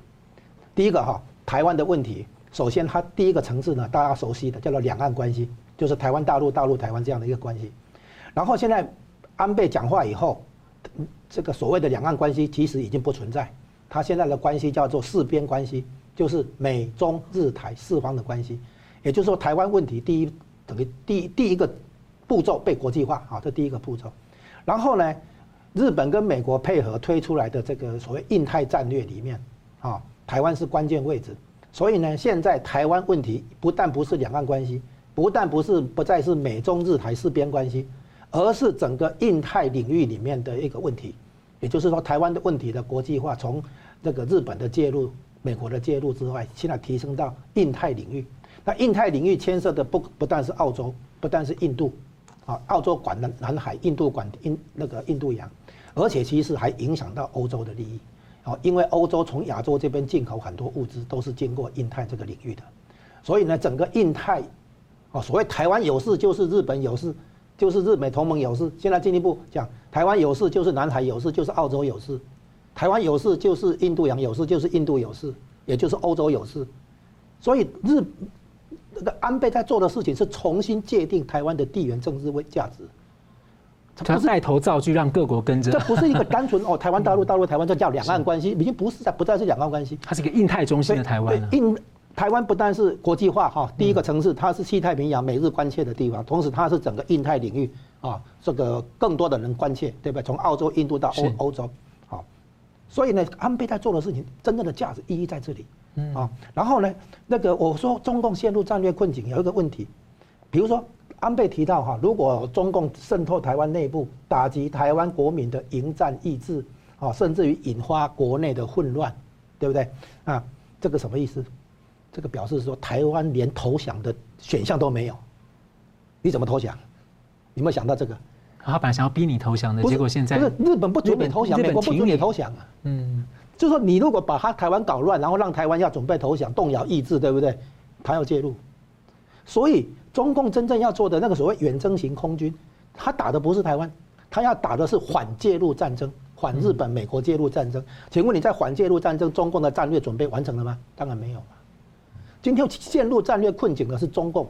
[SPEAKER 2] 第一个哈，台湾的问题，首先它第一个层次呢，大家熟悉的叫做两岸关系，就是台湾大陆、大陆台湾这样的一个关系。然后现在安倍讲话以后，这个所谓的两岸关系其实已经不存在。它现在的关系叫做四边关系，就是美中日台四方的关系，也就是说台湾问题第一等于第第一个步骤被国际化啊，这第一个步骤。然后呢，日本跟美国配合推出来的这个所谓印太战略里面啊，台湾是关键位置。所以呢，现在台湾问题不但不是两岸关系，不但不是不再是美中日台四边关系，而是整个印太领域里面的一个问题。也就是说，台湾的问题的国际化，从这个日本的介入、美国的介入之外，现在提升到印太领域。那印太领域牵涉的不不但是澳洲，不但是印度，啊，澳洲管南南海，印度管印那个印度洋，而且其实还影响到欧洲的利益。啊，因为欧洲从亚洲这边进口很多物资都是经过印太这个领域的，所以呢，整个印太，啊，所谓台湾有事就是日本有事。就是日美同盟有事，现在进一步讲，台湾有事就是南海有事，就是澳洲有事；台湾有事就是印度洋有事，就是印度有事，也就是欧洲有事。所以日那个安倍在做的事情是重新界定台湾的地缘政治位价值。
[SPEAKER 1] 他带头造句，让各国跟着。
[SPEAKER 2] 这不是一个单纯哦，台湾大陆大陆台湾，这叫两岸关系，已经不是在不再是两岸关系，
[SPEAKER 1] 它是一个印太中心的台湾。
[SPEAKER 2] 印台湾不但是国际化哈，第一个城市，它是西太平洋美日关切的地方，同时它是整个印太领域啊，这个更多的人关切，对不对？从澳洲、印度到欧欧洲，好，所以呢，安倍在做的事情，真正的价值意义在这里，嗯啊，然后呢，那个我说中共陷入战略困境有一个问题，比如说安倍提到哈，如果中共渗透台湾内部，打击台湾国民的迎战意志啊，甚至于引发国内的混乱，对不对？啊，这个什么意思？这个表示说，台湾连投降的选项都没有，你怎么投降？有没有想到这个？
[SPEAKER 1] 他本来想要逼你投降的，结果现在
[SPEAKER 2] 不是日本不准你投降，美国不准你投降啊。嗯，就是说你如果把他台湾搞乱，然后让台湾要准备投降，动摇意志，对不对？他要介入。所以中共真正要做的那个所谓远征型空军，他打的不是台湾，他要打的是反介入战争，反日本、美国介入战争。请问你在反介入战争，中共的战略准备完成了吗？当然没有。今天陷入战略困境的是中共，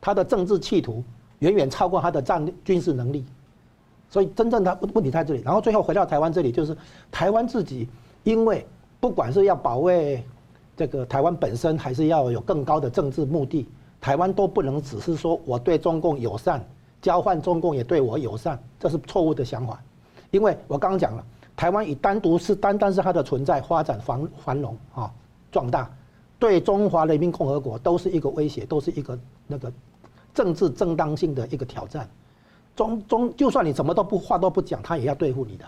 [SPEAKER 2] 他的政治企图远远超过他的战军事能力，所以真正的问题在这里。然后最后回到台湾这里，就是台湾自己，因为不管是要保卫这个台湾本身，还是要有更高的政治目的，台湾都不能只是说我对中共友善，交换中共也对我友善，这是错误的想法。因为我刚刚讲了，台湾以单独是单单是它的存在、发展繁繁荣啊壮大。对中华人民共和国都是一个威胁，都是一个那个政治正当性的一个挑战。中中就算你什么都不话都不讲，他也要对付你的。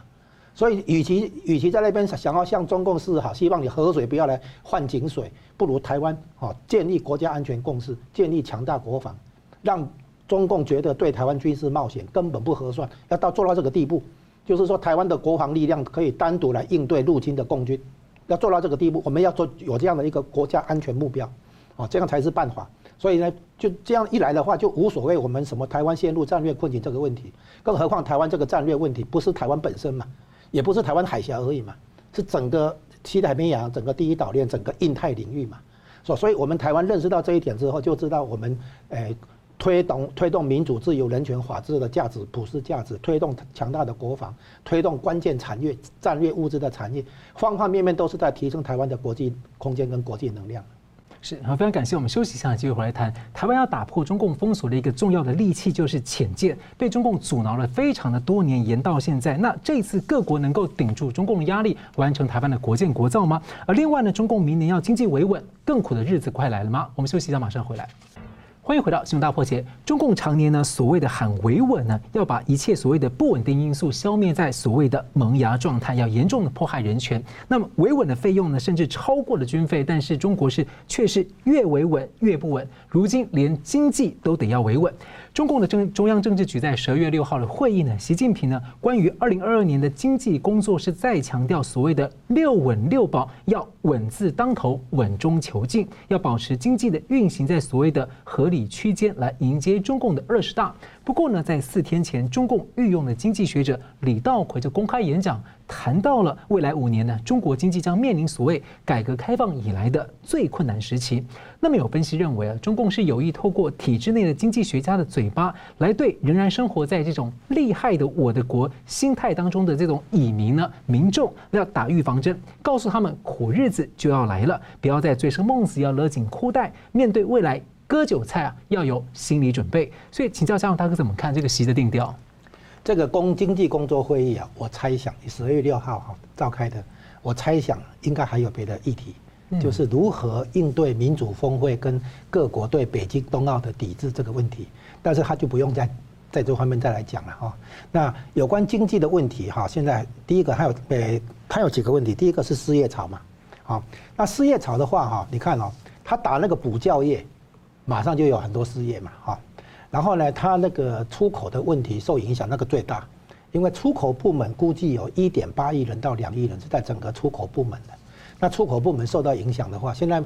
[SPEAKER 2] 所以与，其与其在那边想要向中共示好，希望你河水不要来换井水，不如台湾啊建立国家安全共识，建立强大国防，让中共觉得对台湾军事冒险根本不合算。要到做到这个地步，就是说台湾的国防力量可以单独来应对入侵的共军。要做到这个地步，我们要做有这样的一个国家安全目标，啊，这样才是办法。所以呢，就这样一来的话，就无所谓我们什么台湾陷入战略困境这个问题。更何况台湾这个战略问题不是台湾本身嘛，也不是台湾海峡而已嘛，是整个西太平洋、整个第一岛链、整个印太领域嘛。所所以，我们台湾认识到这一点之后，就知道我们诶。推动推动民主、自由、人权、法治的价值、普世价值，推动强大的国防，推动关键产业、战略物资的产业，方方面面都是在提升台湾的国际空间跟国际能量。
[SPEAKER 1] 是，好，非常感谢。我们休息一下，继续回来谈台湾要打破中共封锁的一个重要的利器，就是潜舰，被中共阻挠了非常的多年，延到现在。那这次各国能够顶住中共的压力，完成台湾的国建国造吗？而另外呢，中共明年要经济维稳，更苦的日子快来了吗？我们休息一下，马上回来。欢迎回到新闻大破解。中共常年呢，所谓的喊维稳呢，要把一切所谓的不稳定因素消灭在所谓的萌芽状态，要严重的迫害人权。那么维稳的费用呢，甚至超过了军费。但是中国是却是越维稳越不稳。如今连经济都得要维稳。中共的政中央政治局在十二月六号的会议呢，习近平呢关于二零二二年的经济工作是再强调所谓的六稳六保，要稳字当头，稳中求进，要保持经济的运行在所谓的合理区间，来迎接中共的二十大。不过呢，在四天前，中共御用的经济学者李稻葵就公开演讲，谈到了未来五年呢，中国经济将面临所谓改革开放以来的最困难时期。那么有分析认为啊，中共是有意透过体制内的经济学家的嘴巴，来对仍然生活在这种厉害的我的国心态当中的这种蚁民呢，民众要打预防针，告诉他们苦日子就要来了，不要再醉生梦死，要勒紧裤带，面对未来。割韭菜啊，要有心理准备。所以请教嘉荣大哥怎么看这个习的定调？
[SPEAKER 2] 这个工经济工作会议啊，我猜想十二月六号哈召开的，我猜想应该还有别的议题，就是如何应对民主峰会跟各国对北京冬奥的抵制这个问题。但是他就不用再在这方面再来讲了哈。那有关经济的问题哈，现在第一个还有呃，他有几个问题，第一个是失业潮嘛，好，那失业潮的话哈，你看哦，他打那个补教业。马上就有很多失业嘛，哈，然后呢，他那个出口的问题受影响，那个最大，因为出口部门估计有一点八亿人到两亿人是在整个出口部门的，那出口部门受到影响的话，现在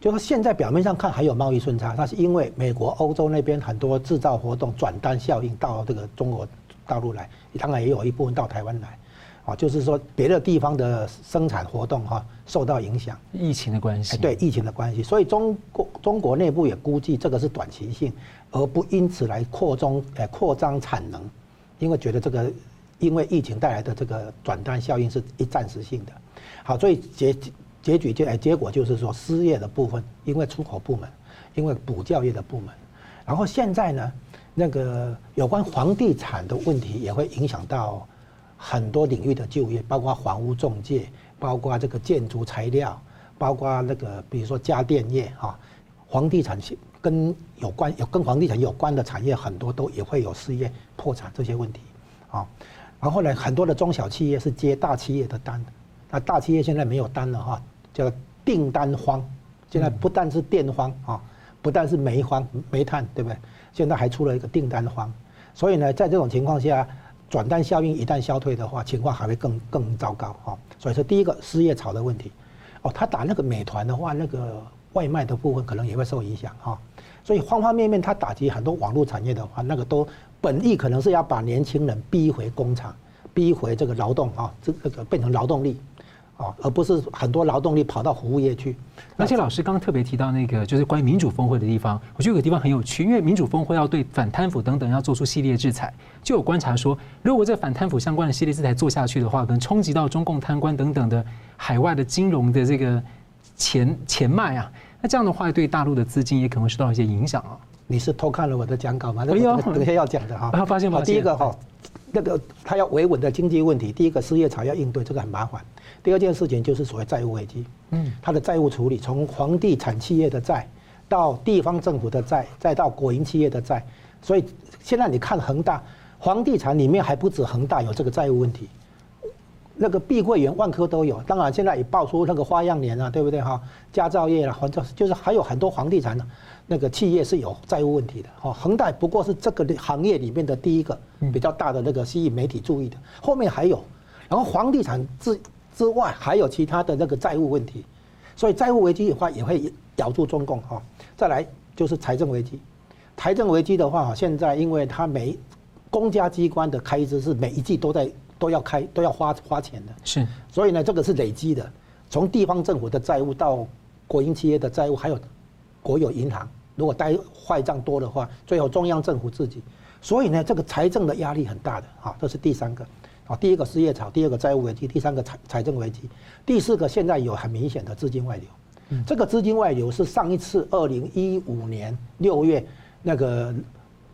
[SPEAKER 2] 就是现在表面上看还有贸易顺差，那是因为美国、欧洲那边很多制造活动转单效应到这个中国大陆来，当然也有一部分到台湾来。啊，就是说别的地方的生产活动哈受到影响，
[SPEAKER 1] 疫情的关系。
[SPEAKER 2] 对，疫情的关系，所以中国中国内部也估计这个是短期性，而不因此来扩中呃扩张产能，因为觉得这个因为疫情带来的这个转单效应是一暂时性的。好，所以结结局就哎结果就是说失业的部分，因为出口部门，因为补教业的部门，然后现在呢那个有关房地产的问题也会影响到。很多领域的就业，包括房屋中介，包括这个建筑材料，包括那个比如说家电业哈，房地产跟有关有跟房地产有关的产业很多都也会有失业、破产这些问题啊。然后呢，很多的中小企业是接大企业的单，那大企业现在没有单了哈，叫订单荒。现在不但是电荒啊，不但是煤荒、煤炭，对不对？现在还出了一个订单荒。所以呢，在这种情况下。转单效应一旦消退的话，情况还会更更糟糕哈。所以说，第一个失业潮的问题，哦，他打那个美团的话，那个外卖的部分可能也会受影响哈。所以方方面面，他打击很多网络产业的话，那个都本意可能是要把年轻人逼回工厂，逼回这个劳动啊，这这个变成劳动力。啊，而不是很多劳动力跑到服务业去。
[SPEAKER 1] 而且老师刚刚特别提到那个，就是关于民主峰会的地方，我觉得有个地方很有趣，因为民主峰会要对反贪腐等等要做出系列制裁，就有观察说，如果这反贪腐相关的系列制裁做下去的话，可能冲击到中共贪官等等的海外的金融的这个钱钱脉啊，那这样的话对大陆的资金也可能会受到一些影响啊。
[SPEAKER 2] 你是偷看了我的讲稿吗？没有，等一下要讲的哈。
[SPEAKER 1] 发现吗？
[SPEAKER 2] 第一个哈，那个他要维稳的经济问题，第一个失业潮要应对，这个很麻烦。第二件事情就是所谓债务危机，嗯，他的债务处理，从房地产企业的债，到地方政府的债，再到国营企业的债，所以现在你看恒大，房地产里面还不止恒大有这个债务问题，那个碧桂园、万科都有，当然现在也爆出那个花样年了，对不对哈？佳兆业了，反正就是还有很多房地产的那个企业是有债务问题的，哈，恒大不过是这个行业里面的第一个比较大的那个吸引媒体注意的，后面还有，然后房地产之之外还有其他的那个债务问题，所以债务危机的话也会咬住中共哈。再来就是财政危机，财政危机的话，现在因为它每公家机关的开支是每一季都在都要开都要花花钱的，
[SPEAKER 1] 是，
[SPEAKER 2] 所以呢这个是累积的，从地方政府的债务到国营企业的债务，还有国有银行，如果贷坏账多的话，最后中央政府自己，所以呢这个财政的压力很大的啊，这是第三个。啊，第一个失业潮，第二个债务危机，第三个财财政危机，第四个现在有很明显的资金外流。嗯，这个资金外流是上一次二零一五年六月那个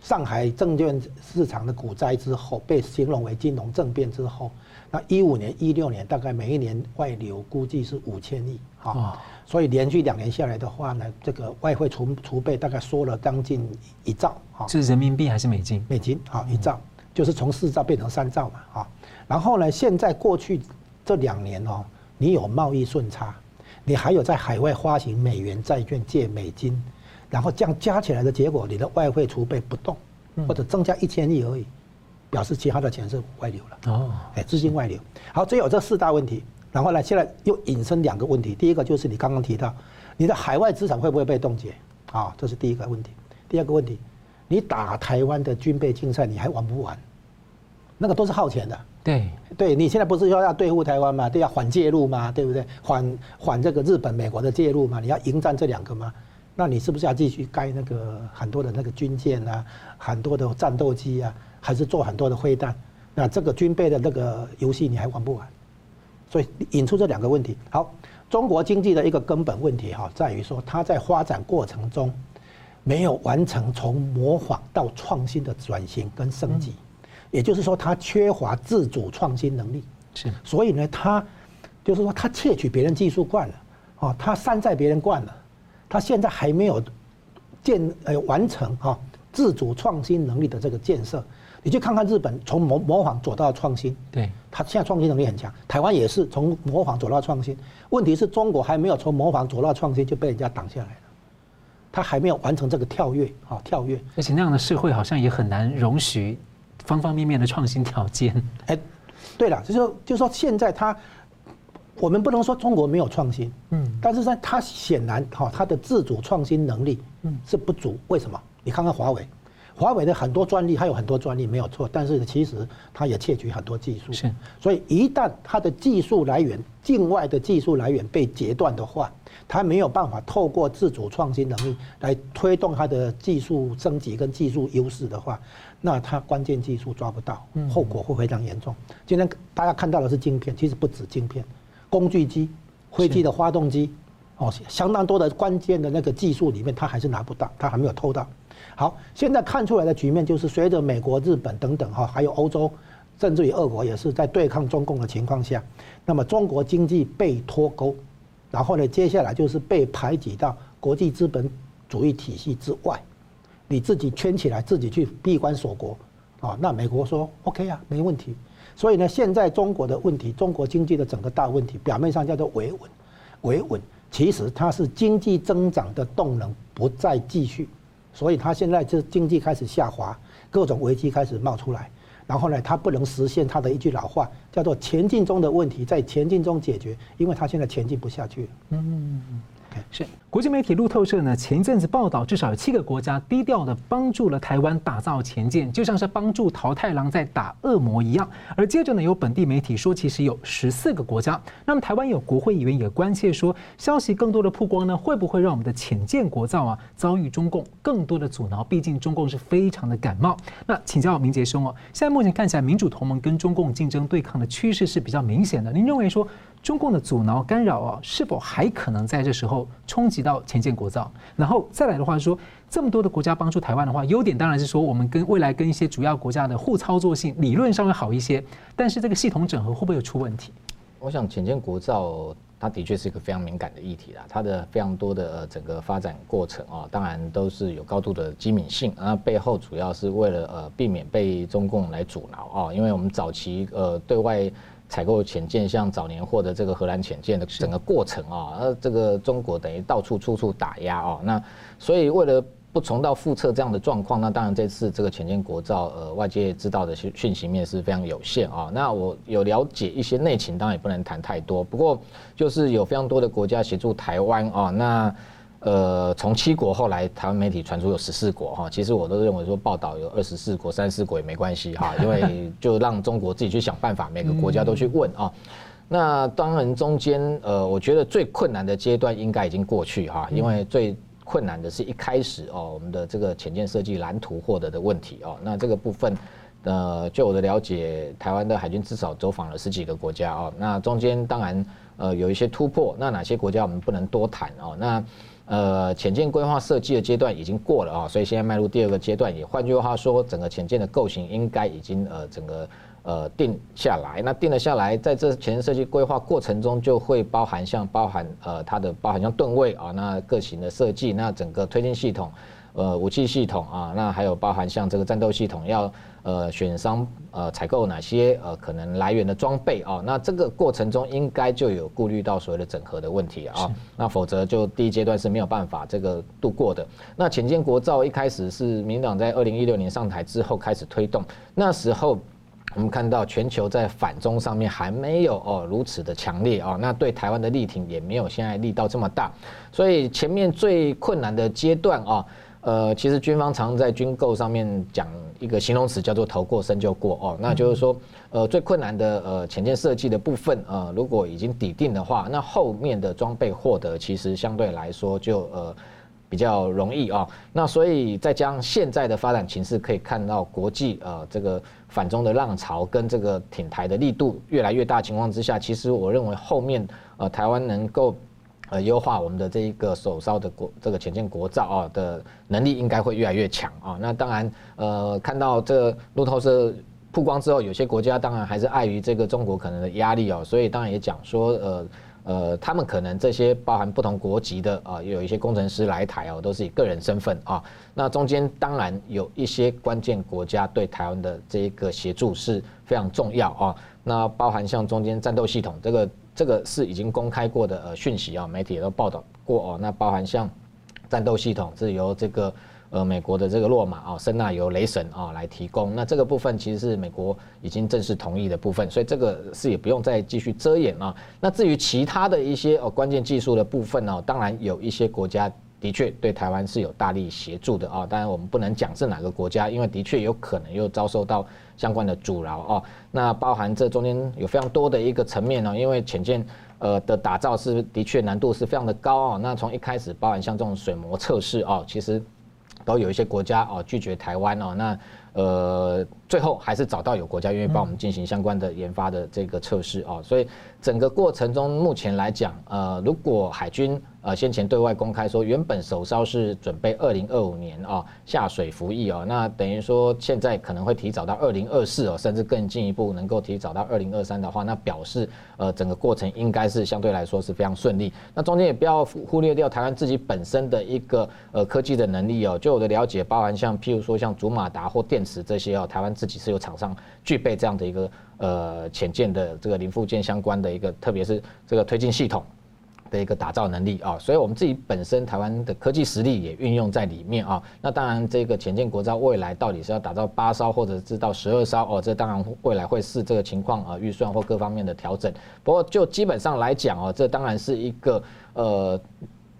[SPEAKER 2] 上海证券市场的股灾之后，被形容为金融政变之后，那一五年、一六年大概每一年外流估计是五千亿。啊，所以连续两年下来的话呢，这个外汇储储备大概缩了将近一兆。哈，
[SPEAKER 1] 是人民币还是美金？
[SPEAKER 2] 美金，好，一兆。就是从四兆变成三兆嘛，哈，然后呢，现在过去这两年哦，你有贸易顺差，你还有在海外发行美元债券借美金，然后这样加起来的结果，你的外汇储备不动，或者增加一千亿而已，表示其他的钱是外流了。
[SPEAKER 1] 哦，
[SPEAKER 2] 哎，资金外流。好，只有这四大问题。然后呢，现在又引申两个问题。第一个就是你刚刚提到，你的海外资产会不会被冻结？啊，这是第一个问题。第二个问题，你打台湾的军备竞赛，你还玩不玩？那个都是耗钱的。
[SPEAKER 1] 对，
[SPEAKER 2] 对你现在不是说要对付台湾嘛？对，要缓介入嘛？对不对？缓缓这个日本、美国的介入嘛？你要迎战这两个吗？那你是不是要继续盖那个很多的那个军舰啊，很多的战斗机啊，还是做很多的飞弹？那这个军备的那个游戏你还玩不玩？所以引出这两个问题。好，中国经济的一个根本问题哈，在于说它在发展过程中没有完成从模仿到创新的转型跟升级，也就是说它缺乏自主创新能力。
[SPEAKER 1] 是，
[SPEAKER 2] 所以呢，它就是说它窃取别人技术惯了，哦，它山寨别人惯了，它现在还没有建呃完成哈自主创新能力的这个建设。你去看看日本，从模模仿走到创新，
[SPEAKER 1] 对，
[SPEAKER 2] 他现在创新能力很强。台湾也是从模仿走到创新，问题是中国还没有从模仿走到创新就被人家挡下来了，他还没有完成这个跳跃，啊，跳跃。
[SPEAKER 1] 而且那样的社会好像也很难容许方方面面的创新条件。
[SPEAKER 2] 哎，对了，就是说，就是说现在他，我们不能说中国没有创新，嗯，但是在他显然哈，他的自主创新能力，嗯，是不足。为什么？你看看华为。华为的很多专利，它有很多专利没有错，但是其实它也窃取很多技术。是，所以一旦它的技术来源、境外的技术来源被截断的话，它没有办法透过自主创新能力来推动它的技术升级跟技术优势的话，那它关键技术抓不到，后果会非常严重。今天大家看到的是晶片，其实不止晶片，工具机、飞机的发动机，哦，相当多的关键的那个技术里面，它还是拿不到，它还没有偷到。好，现在看出来的局面就是，随着美国、日本等等哈，还有欧洲，甚至于俄国也是在对抗中共的情况下，那么中国经济被脱钩，然后呢，接下来就是被排挤到国际资本主义体系之外，你自己圈起来，自己去闭关锁国，啊，那美国说 OK 啊，没问题。所以呢，现在中国的问题，中国经济的整个大问题，表面上叫做维稳，维稳，其实它是经济增长的动能不再继续。所以它现在就经济开始下滑，各种危机开始冒出来，然后呢，它不能实现它的一句老话，叫做“前进中的问题在前进中解决”，因为它现在前进不下去了。嗯。
[SPEAKER 1] 是国际媒体路透社呢，前一阵子报道，至少有七个国家低调的帮助了台湾打造潜舰，就像是帮助桃太郎在打恶魔一样。而接着呢，有本地媒体说，其实有十四个国家。那么台湾有国会议员也关切说，消息更多的曝光呢，会不会让我们的潜舰国造啊遭遇中共更多的阻挠？毕竟中共是非常的感冒。那请教明杰兄哦，现在目前看起来，民主同盟跟中共竞争对抗的趋势是比较明显的。您认为说？中共的阻挠干扰啊，是否还可能在这时候冲击到前建国造？然后再来的话说，这么多的国家帮助台湾的话，优点当然是说我们跟未来跟一些主要国家的互操作性理论上会好一些，但是这个系统整合会不会有出问题？
[SPEAKER 3] 我想前建国造它的确是一个非常敏感的议题啦，它的非常多的整个发展过程啊，当然都是有高度的机敏性，那背后主要是为了呃避免被中共来阻挠啊，因为我们早期呃对外。采购潜舰，像早年获得这个荷兰潜舰的整个过程啊，呃，这个中国等于到处处处打压啊，那所以为了不重蹈覆辙这样的状况，那当然这次这个潜舰国造，呃，外界知道的讯讯息面是非常有限啊。那我有了解一些内情，当然也不能谈太多，不过就是有非常多的国家协助台湾啊，那。呃，从七国后来，台湾媒体传出有十四国哈，其实我都认为说报道有二十四国、三十四国也没关系哈，因为就让中国自己去想办法，每个国家都去问啊。那当然中间呃，我觉得最困难的阶段应该已经过去哈，因为最困难的是一开始哦，我们的这个潜舰设计蓝图获得的问题哦。那这个部分呃，就我的了解，台湾的海军至少走访了十几个国家哦。那中间当然呃有一些突破，那哪些国家我们不能多谈哦。那呃，潜舰规划设计的阶段已经过了啊，所以现在迈入第二个阶段。也换句话说，整个潜舰的构型应该已经呃整个呃定下来。那定了下来，在这潜舰设计规划过程中，就会包含像包含呃它的包含像吨位啊，那各型的设计，那整个推进系统，呃武器系统啊，那还有包含像这个战斗系统要呃选商呃采购哪些呃可能来源的装备啊，那这个过程中应该就有顾虑到所谓的整合的问题啊，那否则就第一阶段是没有办法这个度过的。那潜舰国造一开始是民党在二零一六年上台之后开始推动，那时候。我们看到全球在反中上面还没有哦如此的强烈哦，那对台湾的力挺也没有现在力道这么大，所以前面最困难的阶段啊，呃，其实军方常在军购上面讲一个形容词叫做“头过身就过”哦，那就是说，呃，最困难的呃潜舰设计的部分呃，如果已经抵定的话，那后面的装备获得其实相对来说就呃。比较容易啊，那所以再加上现在的发展情势，可以看到国际呃这个反中的浪潮跟这个挺台的力度越来越大情况之下，其实我认为后面呃台湾能够呃优化我们的这一个首烧的国这个潜舰国造啊的能力应该会越来越强啊。那当然呃看到这路透社曝光之后，有些国家当然还是碍于这个中国可能的压力哦，所以当然也讲说呃。呃，他们可能这些包含不同国籍的啊，有一些工程师来台哦，都是以个人身份啊。那中间当然有一些关键国家对台湾的这一个协助是非常重要啊。那包含像中间战斗系统，这个这个是已经公开过的呃讯息啊，媒体也都报道过哦。那包含像战斗系统是由这个。呃，美国的这个洛马啊，声纳由雷神啊来提供，那这个部分其实是美国已经正式同意的部分，所以这个是也不用再继续遮掩啊。那至于其他的一些呃关键技术的部分呢，当然有一些国家的确对台湾是有大力协助的啊，当然我们不能讲是哪个国家，因为的确有可能又遭受到相关的阻挠啊。那包含这中间有非常多的一个层面呢，因为潜舰呃的打造是的确难度是非常的高啊。那从一开始包含像这种水膜测试啊，其实。都有一些国家哦拒绝台湾哦，那呃最后还是找到有国家愿意帮我们进行相关的研发的这个测试哦，所以整个过程中目前来讲，呃如果海军。呃，先前对外公开说，原本首艘是准备二零二五年啊下水服役哦，那等于说现在可能会提早到二零二四哦，甚至更进一步能够提早到二零二三的话，那表示呃整个过程应该是相对来说是非常顺利。那中间也不要忽略掉台湾自己本身的一个呃科技的能力哦，就我的了解，包含像譬如说像主马达或电池这些哦，台湾自己是有厂商具备这样的一个呃潜舰的这个零附件相关的一个，特别是这个推进系统。的一个打造能力啊，所以我们自己本身台湾的科技实力也运用在里面啊。那当然，这个潜舰国造未来到底是要打造八艘，或者是到十二艘哦，这当然未来会是这个情况啊，预算或各方面的调整。不过就基本上来讲哦，这当然是一个呃。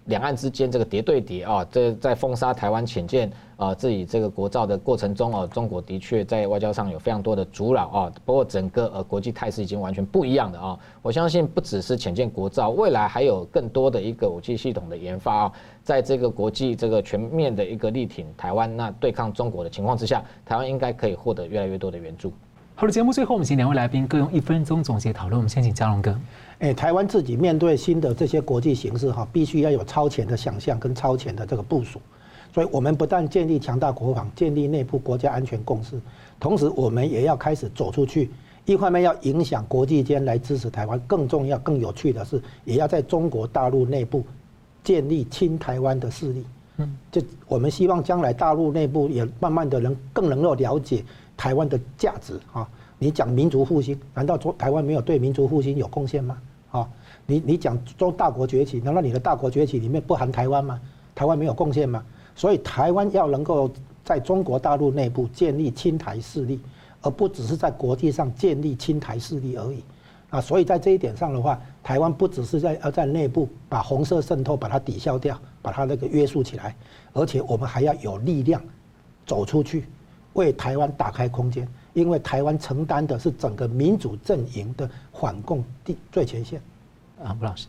[SPEAKER 3] 两岸之间这个叠对叠啊，这在封杀台湾潜舰啊，自己这个国造的过程中啊，中国的确在外交上有非常多的阻扰啊。不过整个呃国际态势已经完全不一样的啊。我相信不只是潜舰国造，未来还有更多的一个武器系统的研发啊，在这个国际这个全面的一个力挺台湾，那对抗中国的情况之下，台湾应该可以获得越来越多的援助。
[SPEAKER 1] 好的，节目最后我们请两位来宾各用一分钟总结讨论。我们先请嘉龙哥。
[SPEAKER 2] 哎，台湾自己面对新的这些国际形势哈，必须要有超前的想象跟超前的这个部署。所以，我们不但建立强大国防，建立内部国家安全共识，同时我们也要开始走出去。一方面要影响国际间来支持台湾，更重要、更有趣的是，也要在中国大陆内部建立亲台湾的势力。嗯，就我们希望将来大陆内部也慢慢的能更能够了解台湾的价值啊。你讲民族复兴，难道说台湾没有对民族复兴有贡献吗？啊，你你讲中大国崛起，难道你的大国崛起里面不含台湾吗？台湾没有贡献吗？所以台湾要能够在中国大陆内部建立亲台势力，而不只是在国际上建立亲台势力而已。啊，所以在这一点上的话，台湾不只是在要在内部把红色渗透把它抵消掉，把它那个约束起来，而且我们还要有力量走出去，为台湾打开空间。因为台湾承担的是整个民主阵营的反共第最前线，
[SPEAKER 1] 啊，吴老师，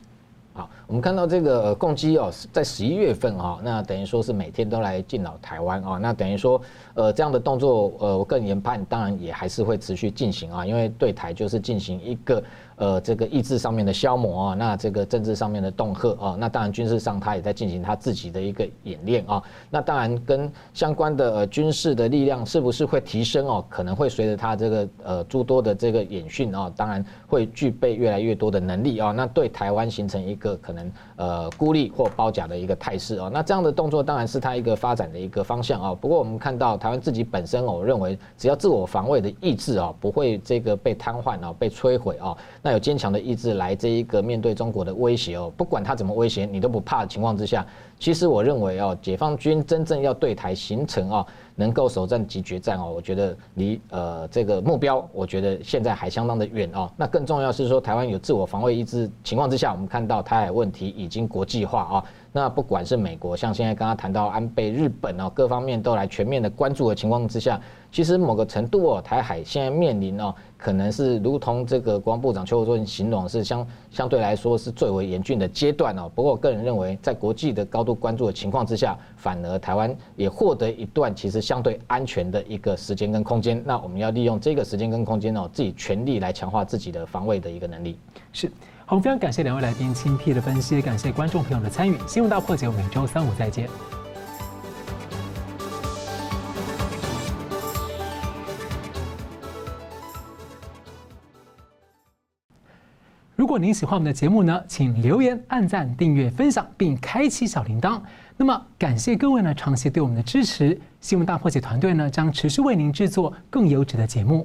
[SPEAKER 3] 好，我们看到这个共机哦，在十一月份哈，那等于说是每天都来进扰台湾啊，那等于说呃这样的动作呃，我个人研判当然也还是会持续进行啊，因为对台就是进行一个呃这个意志上面的消磨啊，那这个政治上面的恫吓啊，那当然军事上他也在进行他自己的一个演练啊，那当然跟相关的呃军事的力量是不是会提升哦？可能会随着他这个呃诸多的这个演训啊，当然会具备越来越多的能力啊，那对台湾形成一个可能呃孤立或包夹的一个态势哦，那这样的动作当然是它一个发展的一个方向啊。不过我们看到台湾自己本身哦，我认为只要自我防卫的意志啊，不会这个被瘫痪啊，被摧毁啊，那有坚强的意志来这一个面对中国的威胁哦，不管他怎么威胁，你都不怕的情况之下，其实我认为啊，解放军真正要对台形成啊。能够首战即决战哦，我觉得离呃这个目标，我觉得现在还相当的远哦。那更重要是说，台湾有自我防卫意志情况之下，我们看到台海问题已经国际化啊。那不管是美国，像现在刚刚谈到安倍、日本哦，各方面都来全面的关注的情况之下，其实某个程度哦，台海现在面临哦，可能是如同这个国防部长邱国正形容是相相对来说是最为严峻的阶段哦。不过我个人认为，在国际的高度关注的情况之下，反而台湾也获得一段其实相对安全的一个时间跟空间。那我们要利用这个时间跟空间哦，自己全力来强化自己的防卫的一个能力。
[SPEAKER 1] 是。好，非常感谢两位来宾精辟的分析，感谢观众朋友的参与。新闻大破解，我们每周三五再见。如果您喜欢我们的节目呢，请留言、按赞、订阅、分享，并开启小铃铛。那么，感谢各位呢长期对我们的支持。新闻大破解团队呢将持续为您制作更优质的节目。